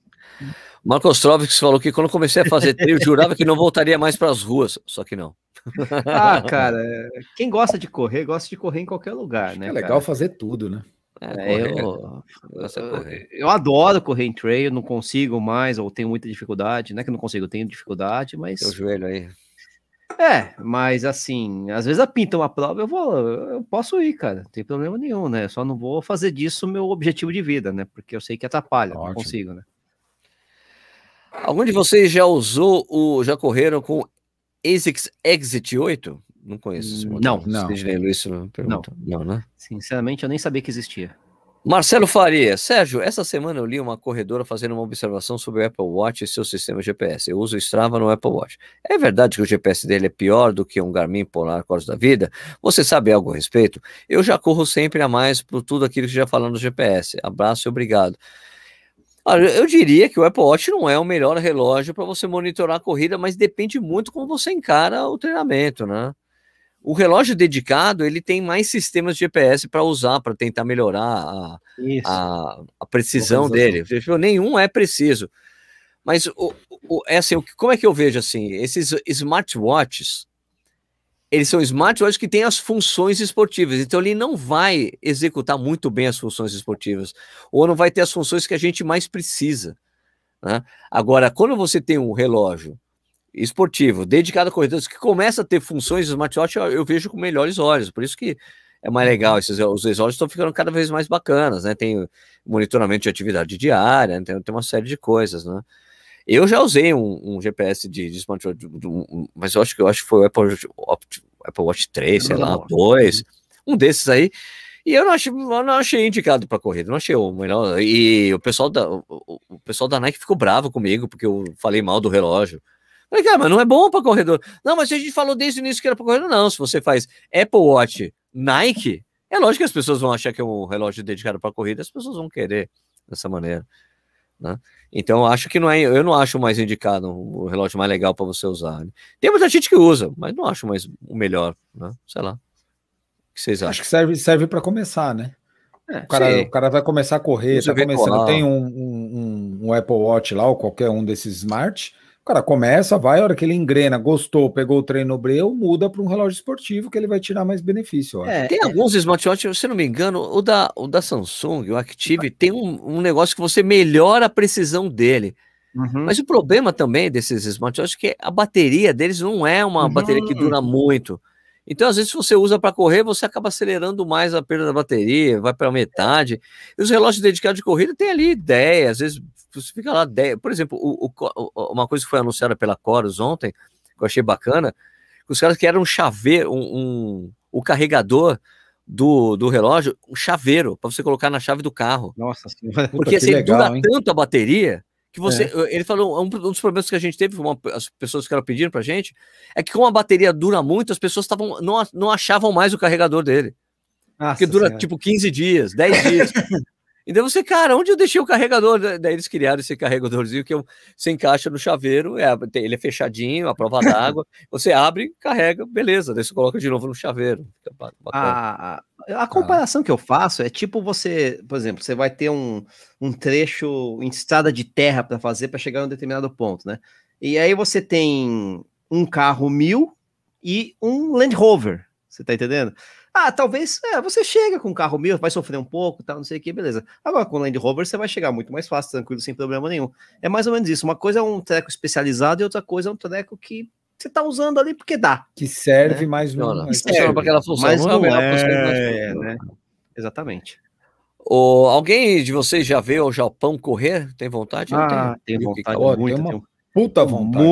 O Marcos Trovics falou que quando comecei a fazer treino, jurava que não voltaria mais para as ruas, só que não. Ah, cara, quem gosta de correr, gosta de correr em qualquer lugar, Acho né? É legal cara? fazer tudo, né? É, eu, eu, eu, adoro correr em trail, não consigo mais, ou tenho muita dificuldade. Não é que não consigo, tenho dificuldade, mas. Seu joelho aí. É, mas assim, às vezes a pinta uma prova, eu vou, eu posso ir, cara, não tem problema nenhum, né? Só não vou fazer disso meu objetivo de vida, né? Porque eu sei que atrapalha, Ótimo. não consigo, né? Algum de vocês já usou o, já correram com ASICS Exit 8? Não conheço esse Não, não. Isso, não. não, né? Sinceramente, eu nem sabia que existia. Marcelo Faria, Sérgio, essa semana eu li uma corredora fazendo uma observação sobre o Apple Watch e seu sistema GPS. Eu uso o Strava no Apple Watch. É verdade que o GPS dele é pior do que um Garmin Polar Cores da vida? Você sabe algo a respeito? Eu já corro sempre a mais por tudo aquilo que já falando do GPS. Abraço e obrigado. Eu diria que o Apple Watch não é o melhor relógio para você monitorar a corrida, mas depende muito como você encara o treinamento, né? O relógio dedicado ele tem mais sistemas de GPS para usar para tentar melhorar a, a, a, precisão dele. Nenhum é preciso. Mas o, o, é assim, como é que eu vejo assim? Esses smartwatches, eles são smartwatches que têm as funções esportivas, então ele não vai executar muito bem as funções esportivas, ou não vai ter as funções que a gente mais precisa. Né? Agora, quando você tem um relógio esportivo, dedicado a corredores, que começa a ter funções do smartwatch, eu, eu vejo com melhores olhos. Por isso que é mais legal. Esses, os relógios estão ficando cada vez mais bacanas, né? Tem monitoramento de atividade diária, tem, tem uma série de coisas, né? Eu já usei um, um GPS de, de smartwatch, um, mas eu acho que eu acho que foi o Apple, Apple Watch 3, sei lá, 2, um desses aí. E eu não achei, eu não achei indicado para corrida, não achei o melhor. E o pessoal da, o, o, pessoal da Nike ficou bravo comigo porque eu falei mal do relógio. Falei, cara, mas não é bom para corredor. Não, mas a gente falou desde o início que era para corredor. Não, se você faz Apple Watch, Nike, é lógico que as pessoas vão achar que é um relógio dedicado para corrida, as pessoas vão querer dessa maneira. Né? Então, acho que não é, eu não acho mais indicado o relógio mais legal para você usar. Né? Tem muita gente que usa, mas não acho mais o melhor, né? Sei lá. O que vocês acham? Acho que serve, serve para começar, né? É, o, cara, o cara vai começar a correr, tá começando, tem um, um, um, Apple Watch lá, ou qualquer um desses smart, cara começa, vai, a hora que ele engrena, gostou, pegou o treino breu, muda para um relógio esportivo que ele vai tirar mais benefício. É, tem alguns smartwatches, se não me engano, o da, o da Samsung, o Active, tem um, um negócio que você melhora a precisão dele. Uhum. Mas o problema também desses smartwatches é que a bateria deles não é uma uhum. bateria que dura muito. Então, às vezes, se você usa para correr, você acaba acelerando mais a perda da bateria, vai para metade. E os relógios dedicados de corrida tem ali ideia, às vezes você fica lá 10. Por exemplo, o, o, uma coisa que foi anunciada pela Chorus ontem, que eu achei bacana, os caras querem um chaveiro, um, um, o carregador do, do relógio, um chaveiro, para você colocar na chave do carro. Nossa senhora. Porque assim, legal, dura hein? tanto a bateria que você. É. Ele falou, um dos problemas que a gente teve, uma, as pessoas que eram pedindo pra gente, é que como a bateria dura muito, as pessoas tavam, não, não achavam mais o carregador dele. Nossa porque dura senhora. tipo 15 dias, 10 dias. Então você, cara, onde eu deixei o carregador? Daí eles criaram esse carregadorzinho que você encaixa no chaveiro, é, ele é fechadinho, a prova d'água, você abre, carrega, beleza, daí você coloca de novo no chaveiro. A, a, comparação ah. que eu faço é tipo você, por exemplo, você vai ter um, um trecho em estrada de terra para fazer para chegar a um determinado ponto, né? E aí você tem um carro mil e um Land Rover, você tá entendendo? Ah, talvez é, você chega com um carro meu, vai sofrer um pouco, tal, não sei o que, beleza. Agora com o Land Rover você vai chegar muito mais fácil, tranquilo, sem problema nenhum. É mais ou menos isso. Uma coisa é um treco especializado e outra coisa é um treco que você tá usando ali porque dá. Que serve né? mais não, não, funciona para aquela função, mas não, não é, é né? Exatamente. O, alguém de vocês já veio ao Japão correr? Tem vontade? Ah, tem vontade, que... muito, uma puta vontade.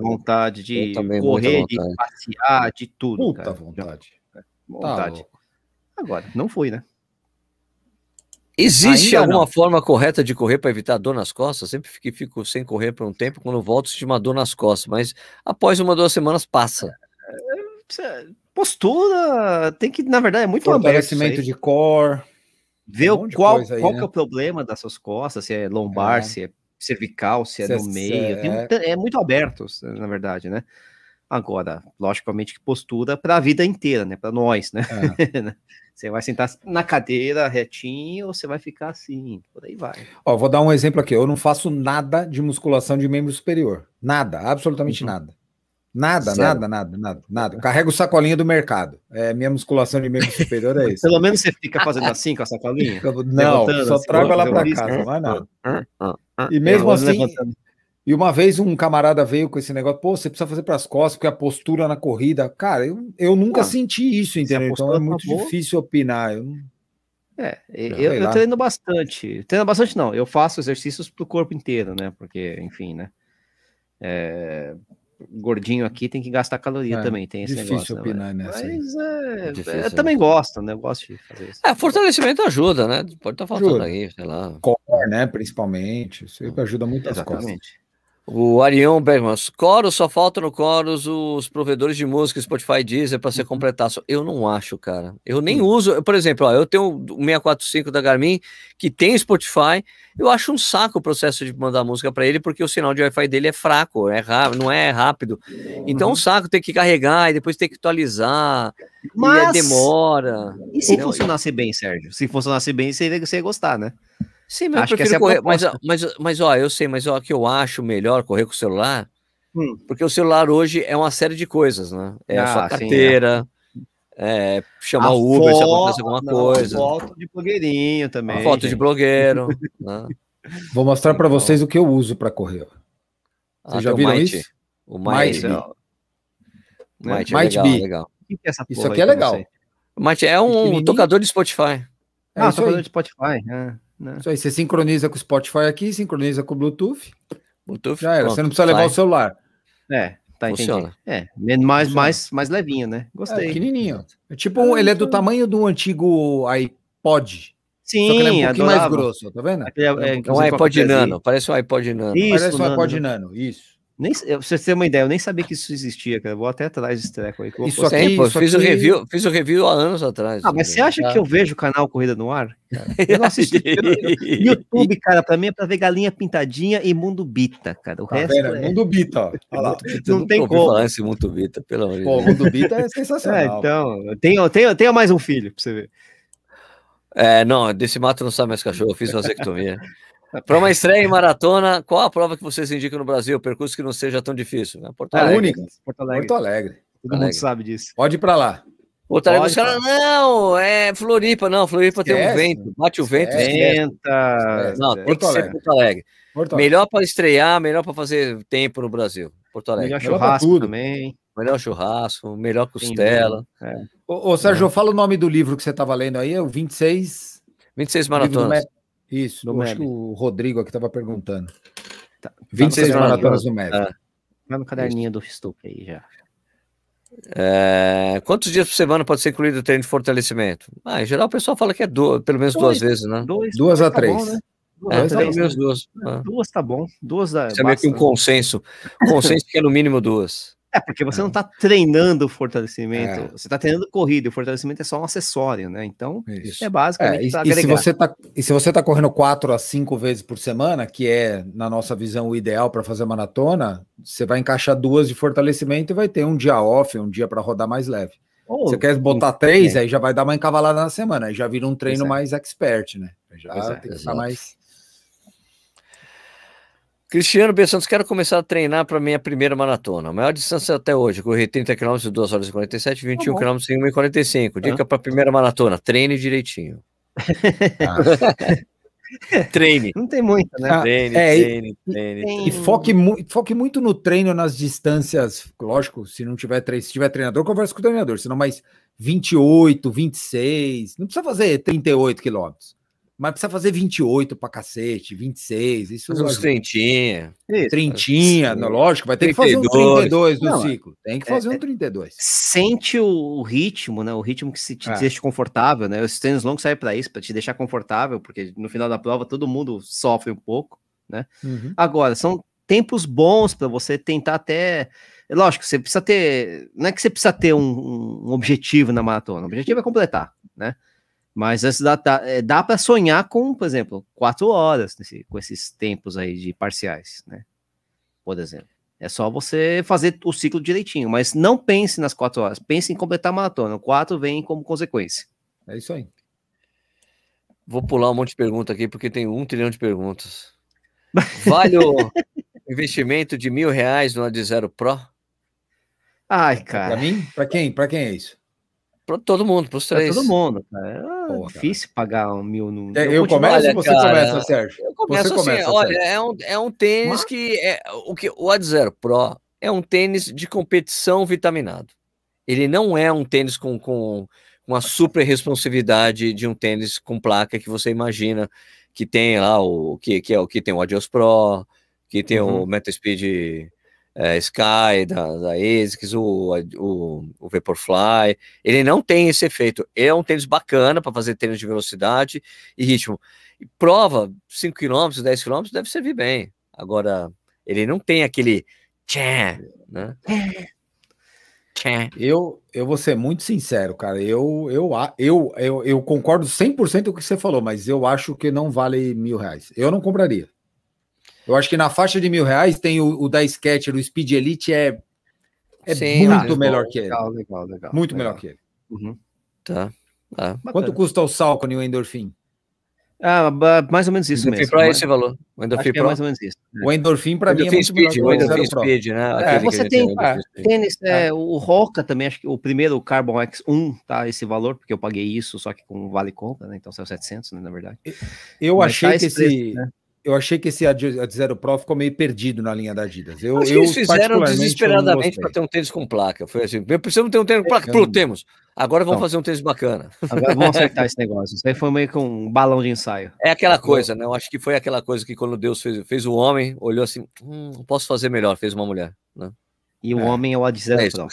Vontade de correr, vontade. de passear, de tudo. Puta cara. vontade. Vontade. Tá Agora, não foi, né? Existe Ainda alguma não. forma correta de correr para evitar dor nas costas? Sempre fico, fico sem correr por um tempo, quando volto, sinto uma dor nas costas, mas após uma duas semanas passa. É, postura tem que, na verdade, é muito Fortalecimento de core. Ver um qual, aí, qual né? é o problema das suas costas, se é lombar, é. se é cervical, se é se no é, meio. É... Tem, é muito aberto, na verdade, né? Agora, logicamente que postura para a vida inteira, né? Para nós, né? É. você vai sentar na cadeira retinho ou você vai ficar assim, por aí vai. Ó, vou dar um exemplo aqui. Eu não faço nada de musculação de membro superior. Nada, absolutamente uhum. nada. Nada, Sério? nada, nada, nada, nada. Carrego sacolinha do mercado. É, minha musculação de membro superior é isso. Pelo menos você fica fazendo assim com a sacolinha? Não, só assim, trago ela para casa, não é nada. E mesmo assim, levantando. E uma vez um camarada veio com esse negócio, pô, você precisa fazer para as costas, porque a postura na corrida. Cara, eu, eu nunca ah, senti isso, entendeu? Então é muito tá difícil opinar. Eu É, eu, eu treino bastante. Treino bastante, não. Eu faço exercícios para o corpo inteiro, né? Porque, enfim, né? É, gordinho aqui tem que gastar caloria é, também, tem esse difícil negócio. Né, opinar né? nessa Mas é, é difícil, eu também gosto, né? Eu gosto de fazer isso. É, fortalecimento ajuda, né? Pode estar tá faltando ajuda. aí, sei lá. Core, né? Principalmente. Isso ajuda muito Exatamente. as costas. O Arion Bergman, Chorus, só falta no Chorus os provedores de música, Spotify Deezer, para ser uhum. completar. Eu não acho, cara. Eu nem uso. Por exemplo, ó, eu tenho o 645 da Garmin, que tem Spotify. Eu acho um saco o processo de mandar música para ele, porque o sinal de Wi-Fi dele é fraco, é não é rápido. Então, uhum. um saco ter que carregar e depois ter que atualizar. Mas... E demora. E se funcionasse bem, Sérgio? Se funcionasse bem, você ia gostar, né? Sim, mas acho eu prefiro correr. Mas, mas, mas, ó, eu sei, mas ó, que eu acho melhor correr com o celular, hum. porque o celular hoje é uma série de coisas, né? É ah, a sua carteira, sim, é. é. chamar o Uber foto, se acontece alguma não, coisa. Foto de blogueirinho também. foto de blogueiro. né? Vou mostrar para vocês o que eu uso para correr. Vocês ah, já viram isso? O Might Might, Be. Might, é Might legal, Be. legal. O que que é essa Isso aqui é legal. Might é um tocador de Spotify. É Ah, isso tocador aí. de Spotify. ah, né? Isso aí, você sincroniza com o Spotify aqui, sincroniza com o Bluetooth, Bluetooth, já era. pronto, Você não precisa levar sai. o celular. É, tá Funciona. entendido. É, mais, Funciona. mais, mais levinho, né? É Gostei. pequenininho. É tipo, um- ele é do tamanho do antigo iPod. Sim, só que ele é um pouquinho mais adorava. grosso, tá vendo? Aquele, é, É um iPod. Nano, parece um iPod Nano. Isso, Parece um iPod Nano, isso. Nem, eu- pra você ter uma ideia, eu nem sabia que isso existia, cara. Eu Vou até atrás desse treco aí. que eu Isso aqui- Tem, pô, isso fiz o aqui- review, fiz o review há anos atrás. Ah, mas você acha Tá. que eu vejo o canal Corrida no Ar? Cara? Eu não assisto. eu- YouTube, cara, pra mim é pra ver galinha pintadinha e mundo bita, cara. O Tá resto vendo? é... Mundo Bita, ó. Olha lá. Eu não tem como. falar esse muito Vita, pelo amor de Pô, o Deus. Mundo Bita é É, sensacional. então, tenha, tenha, tenha mais um filho pra você ver. É, não, desse mato não sabe mais cachorro, eu fiz vasectomia. Para uma estreia em maratona, qual a prova que vocês indicam no Brasil? Percurso que não seja tão difícil? É Porto A Alegre. única. Porto Alegre. Porto Alegre. Todo mundo Alegre. sabe disso. Pode ir pra lá. Porto Alegre, os caras, não, é Floripa, não, Floripa tem um Esquece. vento, bate o vento. Esquece. esquece. Tenta. Não, é, tem Porto que ser Alegre. Porto Alegre. Porto Alegre. Melhor para estrear, melhor para fazer tempo no Brasil. Porto Alegre. melhor Melhor churrasco tudo. também. Melhor churrasco, melhor costela. É. Ô, ô, Sérgio, fala o nome do livro que você estava lendo aí, é o 26. 26 livro do maratonas. Isso, Do eu acho que o Rodrigo aqui estava perguntando. Tá. 26 Tá no maratonas do Meb. É. Vai no caderninho do Stuck aí já. É, quantos dias por semana pode ser incluído o treino de fortalecimento? Ah, em geral o pessoal fala que é duas, pelo menos duas Dois. vezes, né? Dois, Duas a tá bom, três. né? Duas É, a três, menos né? duas. Ah. Duas tá bom. Duas da. Isso é meio que um consenso. Consenso que é no mínimo duas. É, porque você não tá treinando o fortalecimento. É. Você tá treinando corrida. e O fortalecimento é só um acessório, né? Então, Isso. é basicamente É, e, e se você tá, e se você tá correndo quatro a cinco vezes por semana, que é, na nossa visão, o ideal para fazer maratona, você vai encaixar duas de fortalecimento e vai ter um dia off, um dia para rodar mais leve. Ou- Você quer botar três, aí já vai dar uma encavalada na semana, aí já vira um treino é. mais expert, né? Já é, tem que exato. mais. Cristiano B. Santos, quero começar a treinar para minha primeira maratona. A maior distância até hoje, corri 30 km em 2 horas e 47, 21 bom. km em 1 e 45. Dica para a primeira maratona, treine direitinho. Treine, Não tem muita, né? Ah, treine, é, e- treine, treine. tem- E foque, mu foque muito no treino, nas distâncias. Lógico, se não tiver treino, se tiver treinador, conversa com o treinador. Senão, mais 28, 26. Não precisa fazer 38 quilômetros. Mas precisa fazer 28 pra cacete, 26. Isso Fazer uns trintinha. Isso. Trintinha, Sim. não, lógico, vai ter que fazer um 32. 32 no Não, ciclo. Tem que fazer um 32. Sente o, ritmo, né? O ritmo que se te É. deixa confortável, né? Os treinos longos servem para isso, para te deixar confortável, porque no final da prova todo mundo sofre um pouco. Uhum. Agora, são tempos bons para você tentar até. é Lógico, você precisa ter. Não é que você precisa ter um, um objetivo na maratona. O objetivo é completar, né? Mas antes dá, dá, dá para sonhar com, por exemplo, quatro horas nesse- com esses tempos aí de parciais, né? Por exemplo. É só você fazer o ciclo direitinho, mas não pense nas quatro horas, pense em completar a maratona. O quatro vem como consequência. É isso aí. Vou pular um monte de perguntas aqui, porque tem um trilhão de perguntas. Vale o investimento de mil reais no Ad Zero Pro? Ai, cara. mim? Pra quem? Pra quem é isso? Para todo mundo, para os Pra três. todo mundo, cara. É Porra, difícil pagar um mil no. É, eu começo olha, ou você cara, começa, Sérgio? Eu começo Você assim, começa, olha, Sérgio. é um, é um tênis que é o que o Ad Zero Pro é um tênis de competição vitaminado. Ele não é um tênis com, com uma super responsividade de um tênis com placa que você imagina que tem lá o que, que é o que tem o Adios Pro, que tem o Uhum. Metaspeed é, Sky da, da ASICS, o, o, o Vaporfly. Ele não tem esse efeito. É um tênis bacana para fazer tênis de velocidade e ritmo. E prova 5 km, 10 km deve servir bem. Agora, ele não tem aquele tchan, né? Eu, eu vou ser muito sincero, cara. Eu, eu, eu, eu, eu concordo 100% com o que você falou, mas eu acho que não vale mil reais. Eu não compraria. Eu acho que na faixa de mil reais tem o, o da Sketcher, o Speed Elite é, é Sim, muito ah, melhor que ele. Legal, legal, legal. Muito legal. melhor que ele. Uhum. Tá. tá. Quanto Bacana. custa o Salcone e o Endorfin? Ah, mais ou menos isso o mesmo. Pro é mas- esse valor. O que é mais ou menos isso. né? O Endorfin, para mim, é Endorphin muito melhor Speed, o Pro. Speed, né? É, você tem Speed. tênis, é, o Roca também, acho que o primeiro o Carbon X1 tá esse valor, porque eu paguei isso, só que com vale compra, né? Então saiu 700, né, na verdade. Eu Mas achei tá que esse preço, né? Eu achei que esse Ad Zero Pro ficou meio perdido na linha da Adidas. Eu, Acho que eu eles fizeram desesperadamente para ter um tênis com placa. Foi assim, precisamos ter um tênis com placa. Eu Pronto, temos. Agora vamos Não. fazer um tênis bacana. Agora vamos acertar esse negócio. Isso aí foi meio que um balão de ensaio. É aquela coisa, né? Eu acho que foi aquela coisa que quando Deus fez, fez o homem, olhou assim, hum, posso fazer melhor, fez uma mulher. Né? E o É. homem é o Ad Zero É. Pro.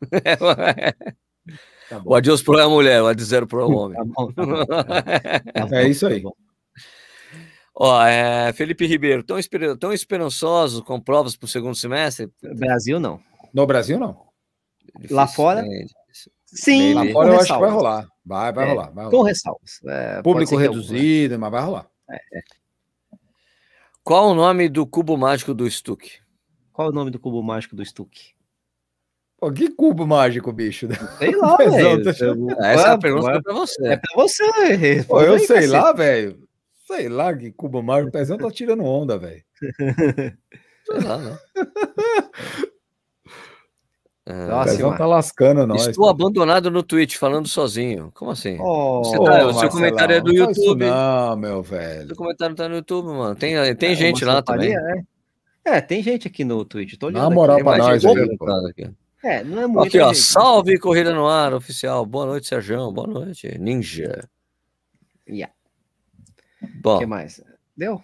Tá o Adios Pro é a mulher, o Ad Zero Pro é o homem. Tá bom, tá bom. Tá bom, É isso aí. Ó, é, Felipe Ribeiro, tão, esper- tão esperançoso com provas para o segundo semestre? Brasil não. No Brasil, não. Lá fora? né? Sim, Lá fora com eu acho que vai rolar. Vai, vai É, rolar. Vai Com rolar. ressalvas. É, Público reduzido, mas vai rolar. Qual o nome do cubo mágico do Stuck? Qual é o nome do cubo mágico do Stuck? Pô, que cubo mágico, bicho. Sei lá, velho. Ah, Essa é a pergunta ué, para você. É pra você. Pô, eu aí, sei cacete. lá, velho. Sei lá que mágico. O Pezão tá tirando onda, velho. Sei lá, né? É, O Nossa, Pezão tá lascando nós. Estou abandonado no Twitch, falando sozinho. Como assim? Oh, Você tá- o seu Marcelão, comentário é do não YouTube. Não, meu Seu velho. comentário tá no YouTube, mano. Tem, tem é, gente lá também. É. É, tem gente aqui no Twitch. Tô uma moral aqui. pra nós aqui. É, não é muito. Aqui, ó. gente. Salve Corrida no Ar, oficial. Boa noite, Sérgio. Boa noite, Ninja. Yeah. Bom, O que mais? Deu?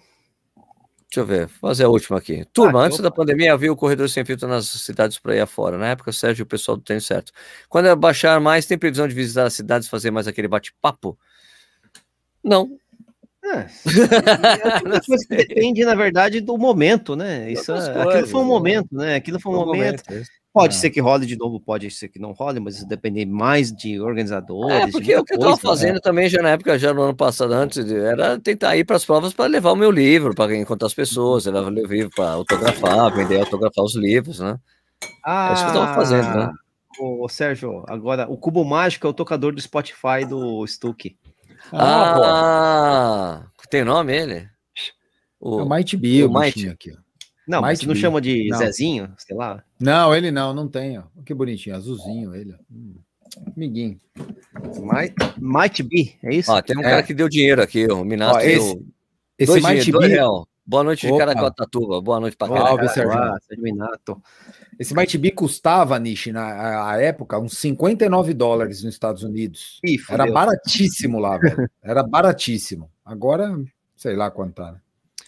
deixa eu ver. Fazer a última aqui. Turma, Ah, antes da pandemia havia o corredor sem filtro nas cidades por aí afora. Na época, Sérgio e o pessoal do Tênis Certo. Quando baixar mais, tem previsão de visitar as cidades, fazer mais aquele bate-papo? Não. É. É que depende, na verdade, do momento, né? Isso, é- aquilo foi um né? momento, né? Aquilo foi um momento. momento. Pode Ah. ser que role de novo, pode ser que não role, mas isso depende mais de organizadores. É, porque o que eu coisa, né? fazendo também já na época, já no ano passado, antes, de- era tentar ir para as provas para levar o meu livro, para encontrar as pessoas, levar o meu livro para autografar, vender, autografar os livros, né? Ah, É isso que eu tava fazendo, né? Ô, ô, Sérgio, agora o cubo mágico é o tocador do Spotify do Stuck. Ah. Ah, tem nome ele? É O, o Might Be, o o Might. aqui, ó. Não, mas Might você não chama de Não. Zezinho, sei lá. Não, ele não, não tem, ó. Que bonitinho, azulzinho ele. Hum, Amiguinho. Might, might be, é isso? ó, tem um É. cara que deu dinheiro aqui, o Minato. Ó, esse- deu Esse dois Might dinheiro, dois Be, real. Boa noite de Opa. Caracatatuba. Boa noite para Minato. esse Might Be custava, Nishi, na a- a época, uns 59 dólares nos Estados Unidos. Ih, Era baratíssimo lá, velho. Era baratíssimo. Agora, sei lá quanto tá. né?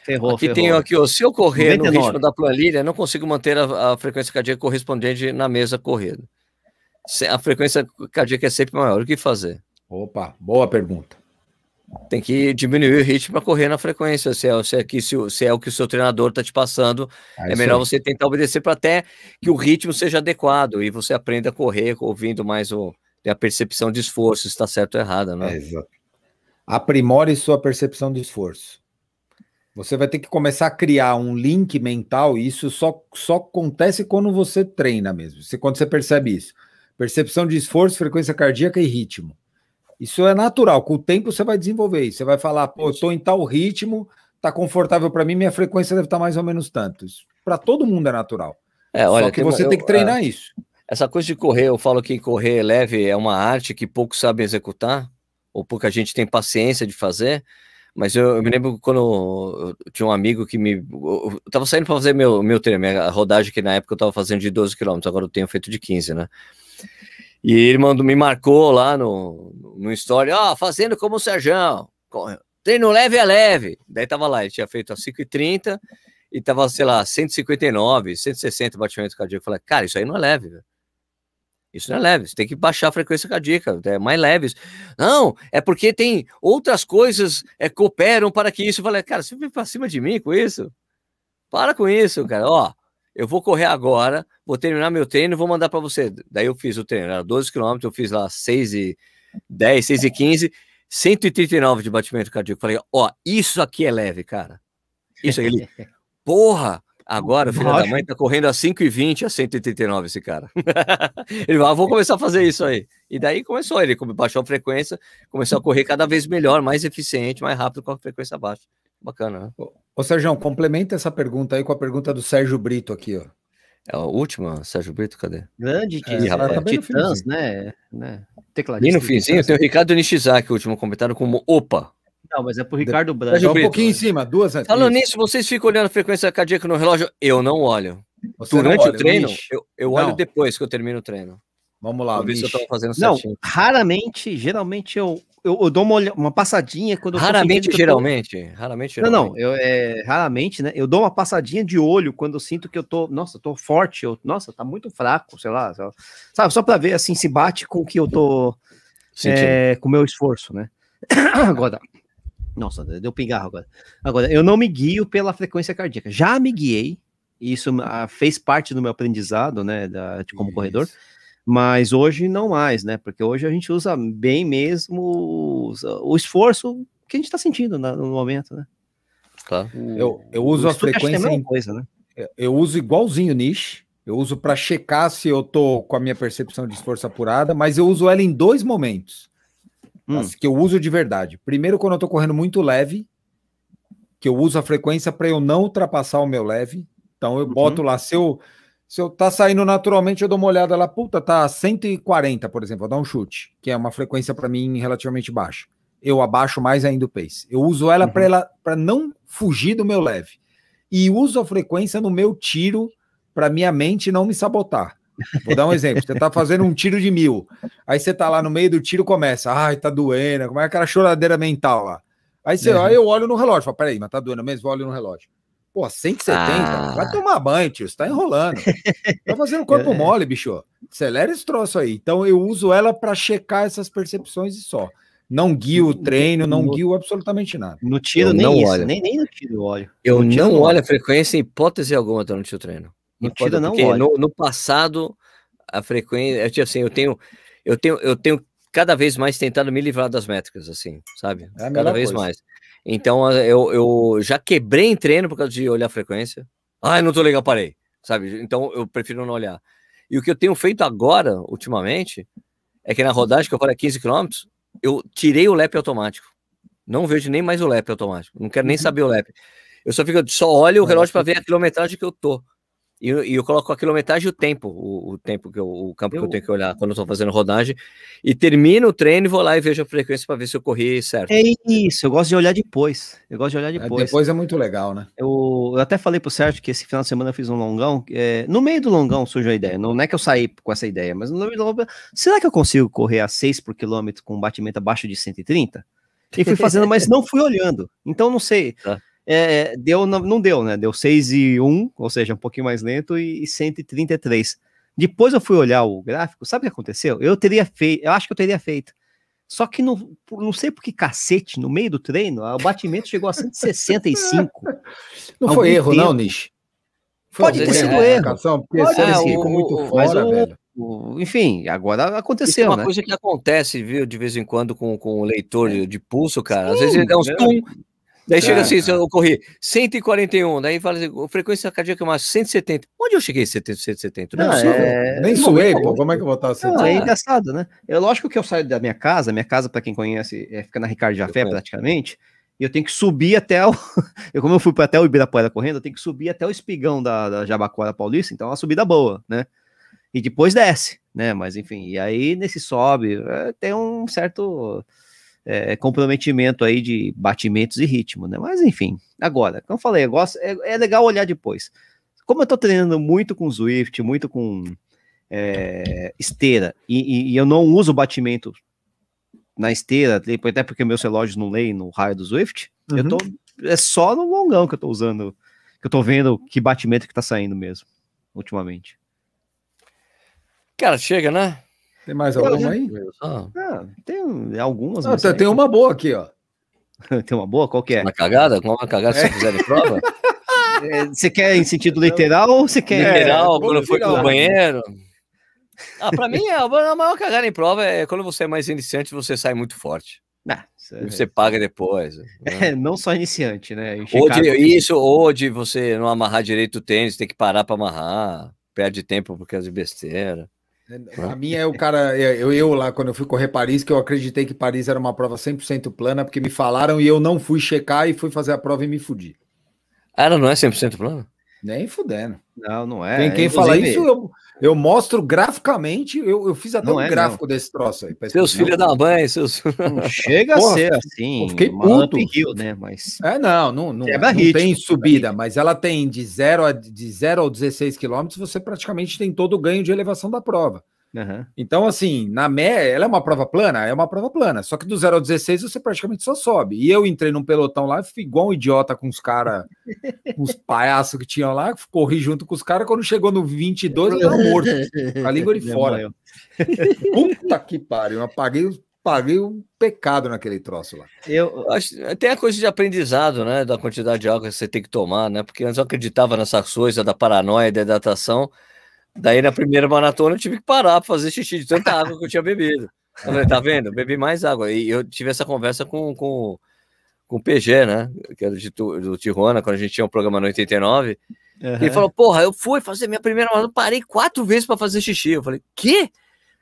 Ferrou, Aqui ferrou. tem aqui, ó, se eu correr no 99. ritmo da planilha, não consigo manter a, a frequência cardíaca correspondente na mesa corrida. A frequência cardíaca é sempre maior. O que fazer? Opa, boa pergunta. Tem que diminuir o ritmo para correr na frequência. Se é, se é, que, se, o- se é o que o seu treinador está te passando, é isso melhor você tentar obedecer para até que o ritmo seja adequado e você aprenda a correr ouvindo mais o, a percepção de esforço, se está certo ou errado, É, né? exato. Aprimore sua percepção de esforço. Você vai ter que começar a criar um link mental, e isso só, só acontece quando você treina mesmo. Se, quando você percebe isso. Percepção de esforço, frequência cardíaca e ritmo. Isso é natural. Com o tempo você vai desenvolver isso. Você vai falar, pô, eu estou em tal ritmo, tá confortável para mim, minha frequência deve estar mais ou menos tanto. Para todo mundo é natural. É, olha, Só que você eu- tem que treinar isso. Essa coisa de correr, eu falo que correr leve é uma arte que poucos sabem executar, ou pouca gente tem paciência de fazer. Mas eu, eu me lembro quando eu tinha um amigo que me. Eu tava saindo para fazer meu, meu treino, minha rodagem, que na época eu tava fazendo de 12 km, agora eu tenho feito de 15, né? E ele mandou, me marcou lá no, no story, ó, fazendo como o Serjão, treino leve é leve. Daí tava lá, ele tinha feito a 5h30 e tava, sei lá, 159, 160 batimentos cardíacos. Eu falei, cara, isso aí não é leve, velho. Isso não é leve, você tem que baixar a frequência cardíaca, é mais leves. Não, é porque tem outras coisas é, cooperam para que isso. Eu falei, cara, você vem para cima de mim com isso? Para com isso, cara. Ó, eu vou correr agora, vou terminar meu treino vou mandar para você. Daí eu fiz o treino, era 12 km, eu fiz lá 6 e 10, 6 e 15, 139 de batimento cardíaco. Falei, ó, isso aqui é leve, cara. Isso ele, porra, agora o filho da mãe tá correndo a 5 e 20 a 139 esse cara. ele falou, ah, vou começar a fazer isso aí. E daí começou, ele baixou a frequência, começou a correr cada vez melhor, mais eficiente, mais rápido com a frequência baixa. Bacana, né? Ô, Sérgio, complementa essa pergunta aí com a pergunta do Sérgio Brito aqui, ó. É a última, Sérgio Brito, cadê? Grande É, rapaz, tá bem no Titãs, né? né? E no finzinho tem o Ricardo Nishizaki, o último comentário, como opa. Não, mas é pro Ricardo Branco. Só um Brito, pouquinho em cima, duas antes. Falando Isso. nisso, vocês ficam olhando a frequência cardíaca no relógio? Eu não olho. Você não Durante olha, o treino, eu, eu olho Não. depois que eu termino o treino. Vamos lá, ver se eu tô fazendo Não, certinho. raramente, geralmente eu, eu, eu dou uma, olha- uma passadinha quando Raramente, eu tô- geralmente. Raramente, Não, geralmente. não, eu, é, raramente, né? Eu dou uma passadinha de olho quando eu sinto que eu tô, nossa, eu tô forte, eu, nossa, tá muito fraco, sei lá, só- sabe, só pra ver assim se bate com o que eu tô, é, com o meu esforço, né? Agora, nossa, deu pigarro agora. Agora, eu não me guio pela frequência cardíaca, já me guiei, isso ah, fez parte do meu aprendizado, né, da, de como corredor, Isso. mas hoje não mais, né? Porque hoje a gente usa bem mesmo os- o esforço que a gente tá sentindo na- no momento, né? Tá. Eu, eu uso a é frequência mesma em coisa, né? Eu uso igualzinho niche. Eu uso para checar se eu tô com a minha percepção de esforço apurada, mas eu uso ela em dois momentos. Hum. Que eu uso de verdade. Primeiro, quando eu tô correndo muito leve, que eu uso a frequência para eu não ultrapassar o meu leve. Então eu boto lá, se eu, se eu tá saindo naturalmente, eu dou uma olhada lá, puta, tá 140, por exemplo, vou dar um chute, que é uma frequência para mim relativamente baixa. Eu abaixo mais ainda o pace. Eu uso ela para ela para não fugir do meu leve. E uso a frequência no meu tiro para minha mente não me sabotar. Vou dar um exemplo. Você tá fazendo um tiro de mil. Aí você tá lá no meio do tiro começa. Ai, tá doendo. Como é aquela choradeira mental lá. Aí você, Uhum. aí eu olho no relógio. Falo, peraí, mas tá doendo mesmo? Eu olho no relógio. Pô, 170? Ah. Vai tomar banho, tio. Você tá enrolando. Tá fazendo corpo É. mole, bicho. Acelera esse troço aí. Então eu uso ela para checar essas percepções e só. Não guio o treino, não No- guio absolutamente nada. No tiro, Eu nem não isso, olho. nem, nem no tiro eu olho. Eu não não olho a frequência em hipótese alguma durante o treino. Tiro não no, no passado, a frequência. é tipo assim, eu tenho, eu tenho, eu tenho cada vez mais tentado me livrar das métricas, assim, sabe? É cada vez coisa. mais. Então eu, eu já quebrei em treino por causa de olhar a frequência. Ai, não tô legal, parei. Sabe? Então eu prefiro não olhar. E o que eu tenho feito agora, ultimamente, é que na rodagem que eu falo é 15 km, eu tirei o lap automático. Não vejo nem mais o lap automático. Não quero nem Uhum. saber o lap. Eu só fico, só olho o relógio para eu- ver a quilometragem que eu tô. E, eu- e eu coloco a quilometragem e o tempo, o, o tempo que eu, o campo que eu Eu- tenho que olhar quando eu tô fazendo rodagem. E termino o treino e vou lá e vejo a frequência para ver se eu corri certo. É isso, eu gosto de olhar depois. Eu gosto de olhar É, depois. Depois é muito legal, né? Eu, eu até falei pro Sérgio que esse final de semana eu fiz um longão. é, no meio do longão surgiu a ideia. Não é que eu saí com essa ideia, mas no meio do longão. Será que eu consigo correr a 6 por quilômetro com um batimento abaixo de 130? E fui fazendo, mas não fui olhando. Então não sei. Tá. É, deu, não, não deu, né? Deu 6 e 1, ou seja, um pouquinho mais lento, e 133. Depois eu fui olhar o gráfico, sabe o que aconteceu? Eu teria feito, eu acho que eu teria feito. Só que não, por- não sei por que cacete, no meio do treino, o batimento chegou a 165. Não foi erro, tempo. não, Nish? Pode ter sido na erro. marcação, Porque Pode ficou O- muito o- fora, o- velho. O- Enfim, agora Isso é aconteceu, uma né? coisa que acontece, viu, de vez em quando com, com o leitor de, pulso, cara. Às Sim, vezes ele dá uns é. tum, daí chega É, assim, é. eu corri 141, daí fala assim, a frequência cardíaca é mais 170. Onde eu cheguei 170, 170? Não, é Não, possível. é- Nem suei, pô. Como é que eu vou estar assim? Não, é Ah. engraçado, né? É lógico que eu saio da minha casa, minha casa, para quem conhece, é, fica na Ricardo Jafé praticamente, e eu tenho que subir até o. eu, como eu fui para até o Ibirapuera correndo, eu tenho que subir até o espigão da, da Jabaquara Paulista, então é uma subida boa, né? E depois desce, né? Mas enfim, e aí nesse sobe, é, tem um certo é, comprometimento aí de batimentos e ritmo, né? Mas enfim, agora, como eu falei, eu gosto, é, é legal olhar depois. Como eu tô treinando muito com Zwift, muito com é, esteira, e, e- e eu não uso batimento na esteira, até porque meus relógios não leem no raio do Zwift, eu tô, é só no longão que eu tô usando, que eu tô vendo que batimento que tá saindo mesmo, ultimamente. Cara, chega, né? Tem mais alguma aí? Ah, Ah, tem um- algumas, Ah, tem, tem uma boa aqui, ó. tem uma boa, qual que é? uma cagada? Com uma cagada se você fizer em prova? É, Você quer em sentido literal ou você quer... Literal, vamos quando foi pro banheiro. Ah, pra mim, a a maior cagada em prova é quando você é mais iniciante, você sai muito forte. Ah, é- E você paga depois. né? é, não só iniciante, né? Ou de, isso, ou de você não amarrar direito o tênis, tem que parar pra amarrar, perde tempo por causa de besteira. A minha é o cara, eu, eu lá, quando eu fui correr Paris, que eu acreditei que Paris era uma prova 100% plana, porque me falaram e eu não fui checar e fui fazer a prova e me fudi. Ah, ela não é 100% plano? Nem fudendo. Não, não é. quem quem fala Inclusive- isso, eu, Eu mostro graficamente, eu, eu fiz até Não um é, gráfico desse troço aí. Seus filhos da mãe, seus. Não chega Porra, a ser assim, eu fiquei puto. uphill, né? Mas É, não, não, não, não ritmo, tem subida, mas ela tem de 0 a de 0 ao 16 quilômetros, você praticamente tem todo o ganho de elevação da prova. Aham. Então, assim, na média, ela é uma prova plana? É uma prova plana. Só que do 0 ao 16 você praticamente só sobe. E eu entrei num pelotão lá, fui igual um idiota com os caras, com os palhaços que tinham lá, corri junto com os caras. Quando chegou no 22, eu tava morto, a língua de fora. Puta que pariu, eu paguei, paguei um pecado naquele troço lá. Eu, acho- Tem a coisa de aprendizado, né? Da quantidade de água que você tem que tomar, né? Porque antes eu acreditava nessas coisas da paranoia, da hidratação. Daí na primeira maratona eu tive que parar para fazer xixi de tanta água que eu tinha bebido. Eu falei, tá vendo? Bebi mais água. E eu tive essa conversa com, com, com o PG, né? Que era de, do Tijuana, quando a gente tinha um programa no 89. Ele aham. falou, porra, eu fui fazer minha primeira maratona, parei quatro vezes para fazer xixi. Eu falei, quê?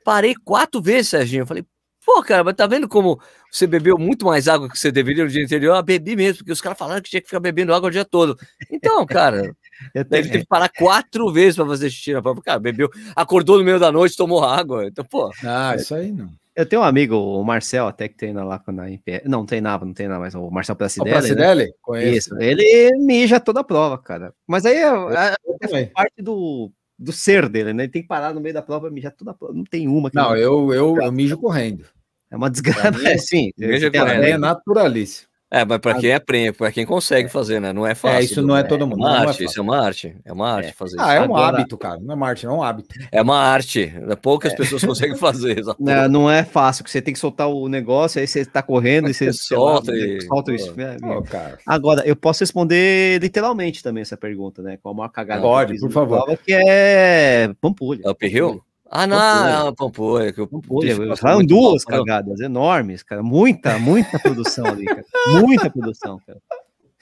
Parei quatro vezes, Serginho. Eu falei, pô, cara, mas tá vendo como você bebeu muito mais água que você deveria no dia anterior? Eu bebi mesmo, porque os caras falaram que tinha que ficar bebendo água o dia todo. Então, cara, Eu ele teve que parar quatro vezes para fazer xixi na prova. Cara, bebeu, acordou no meio da noite, tomou água. Então, pô, Ah, isso aí não. Eu tenho um amigo, o Marcel, até que treina lá na IPE. Não, treinava, não treinava, mas o Marcel O Placidelli. né? Placidelli? Conheço. Isso, ele mija toda a prova, cara. Mas aí é, é- Eu é parte do, do ser dele, né? Ele tem que parar no meio da prova e mijar toda a prova. Não tem uma que Não, eu, eu, eu mijo correndo. É uma desgraça. É, sim. mija você tem correndo. razão. É naturalíssimo. É, mas para quem aprende, para quem consegue fazer, né? Não é fácil. isso não é todo mundo, É uma não é arte, isso é uma arte. É uma arte fazer Ah, isso. é um Agora- hábito, cara. Não é Marte, é um hábito. É uma arte. Poucas pessoas conseguem fazer. Não, não é fácil, que você tem que soltar o negócio, aí você tá correndo e você, Você sei lá, solta e- solta isso. É, Pô, cara. Agora, eu posso responder literalmente também essa pergunta, né? Qual a maior cagada Pode, por favor. prova, que é Pampulha. É Uphill? Ah, não, Pampulha. não, Pampulha. Que o Pampulha, bicho passou foram duas mal, não. cagadas enormes, cara. Muita, muita produção ali, cara. Muita produção, cara.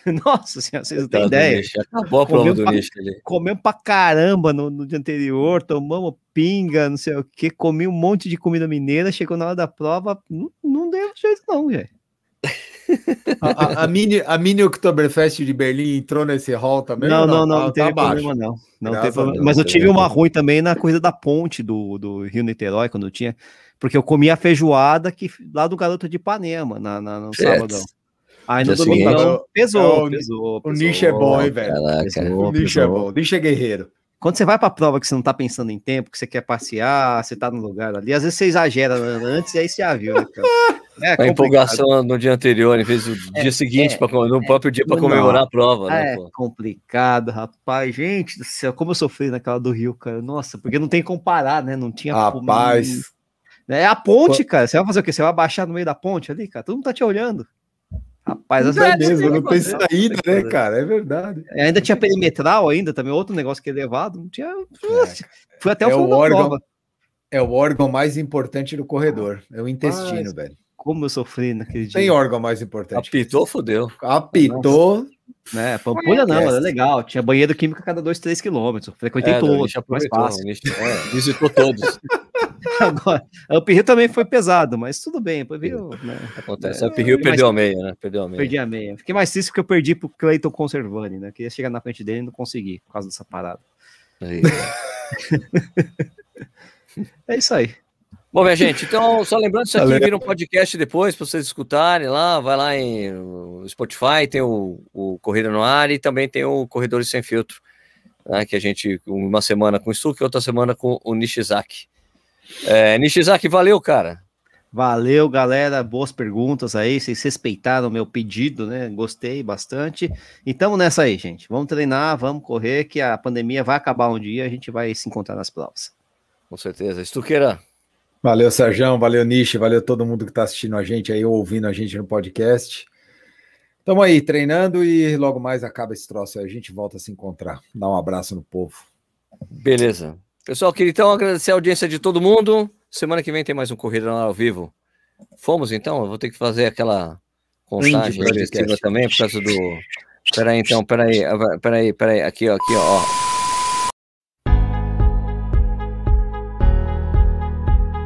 Nossa senhora, vocês não têm ideia. Acabou a prova do Nish ali. Comemos pra caramba no, no dia anterior, tomamos pinga, não sei o que, comi um monte de comida mineira, chegou na hora da prova, não, não deu jeito não, velho. A, a- a mini, a mini Oktoberfest de Berlim entrou nesse hall também? Não, não, não, Tá- não tá teve abaixo. problema não. Não Graças teve a problema. Deus, Mas eu não tive uma ruim também na coisa da ponte do, do Rio Niterói, quando tinha, porque eu comi a feijoada que, lá do Garoto de Ipanema, na, na, no sábado. Aí no domingo seguinte. pesou, É o- pesou, O pesou. nicho é bom, hein, velho? Caraca. Pesou, O nicho é pesou. bom. O nicho é guerreiro. Quando você vai pra prova que você não tá pensando em tempo, que você quer passear, você tá no lugar ali, às vezes você exagera antes e aí você já viu, né, cara? É A empolgação no dia anterior, em vez do dia seguinte, é, pra, no próprio dia para não. comemorar a prova, né? É pô? complicado, rapaz. Gente do céu, como eu sofri naquela do Rio, cara. Nossa, porque não tem como comparar, né? Não tinha como- Rapaz, É a ponte, cara. Você vai fazer o quê? Você vai baixar no meio da ponte ali, cara? Todo mundo tá te olhando. Rapaz, é essa mesmo, não tem fazer, saída, tem que né, cara? É verdade. ainda tinha perimetral ainda, também outro negócio que é elevado. Não tinha. Fui até o É o da órgão- prova. É o órgão mais importante do corredor. É o intestino, Mas- velho. Como eu sofri naquele dia. Tem órgão mais importante. Apitou, fodeu. Apitou. Né? Pampulha não, mas é legal. Tinha banheiro químico a cada 2, 3 quilômetros. Frequentei É, todos, mais fácil. é, visitou todos. Agora, o Uphill também foi pesado, mas tudo bem. Depois veio, né? Acontece. É, o Uphill mas- perdeu a meia, né? Perdeu a meia. Perdi a meia. Fiquei mais triste porque eu perdi pro Cleiton Conservani, né? Queria chegar na frente dele e não consegui, por causa dessa parada. Aí. É isso aí. Bom, minha gente, então, só lembrando, isso aqui Valeu. vira um podcast depois para vocês escutarem lá, vai lá em Spotify, tem o, o Corrida no Ar e também tem o Corredores Sem Filtro, né, que a gente, uma semana com o Stuck outra semana com o Nishizaki. É, Nishizaki, valeu, cara. Valeu, galera. Boas perguntas aí. Vocês respeitaram o meu pedido, né? Gostei bastante. E tamo nessa aí, gente. Vamos treinar, vamos correr, que a pandemia vai acabar um dia, a gente vai se encontrar nas provas. Com certeza. Stuqueira, Valeu, Sérgio. Valeu, Nishi. Valeu todo mundo que está assistindo a gente aí, ou ouvindo a gente no podcast. Tamo aí, treinando e logo mais acaba esse troço aí. A gente volta a se encontrar. Dá um abraço no povo. beleza. Pessoal, queria então agradecer a audiência de todo mundo. Semana que vem tem mais um Corrida ao vivo. Fomos então? Eu vou ter que fazer aquela contagem também por causa do. Peraí, então, peraí, peraí, peraí, aqui, ó, aqui, ó.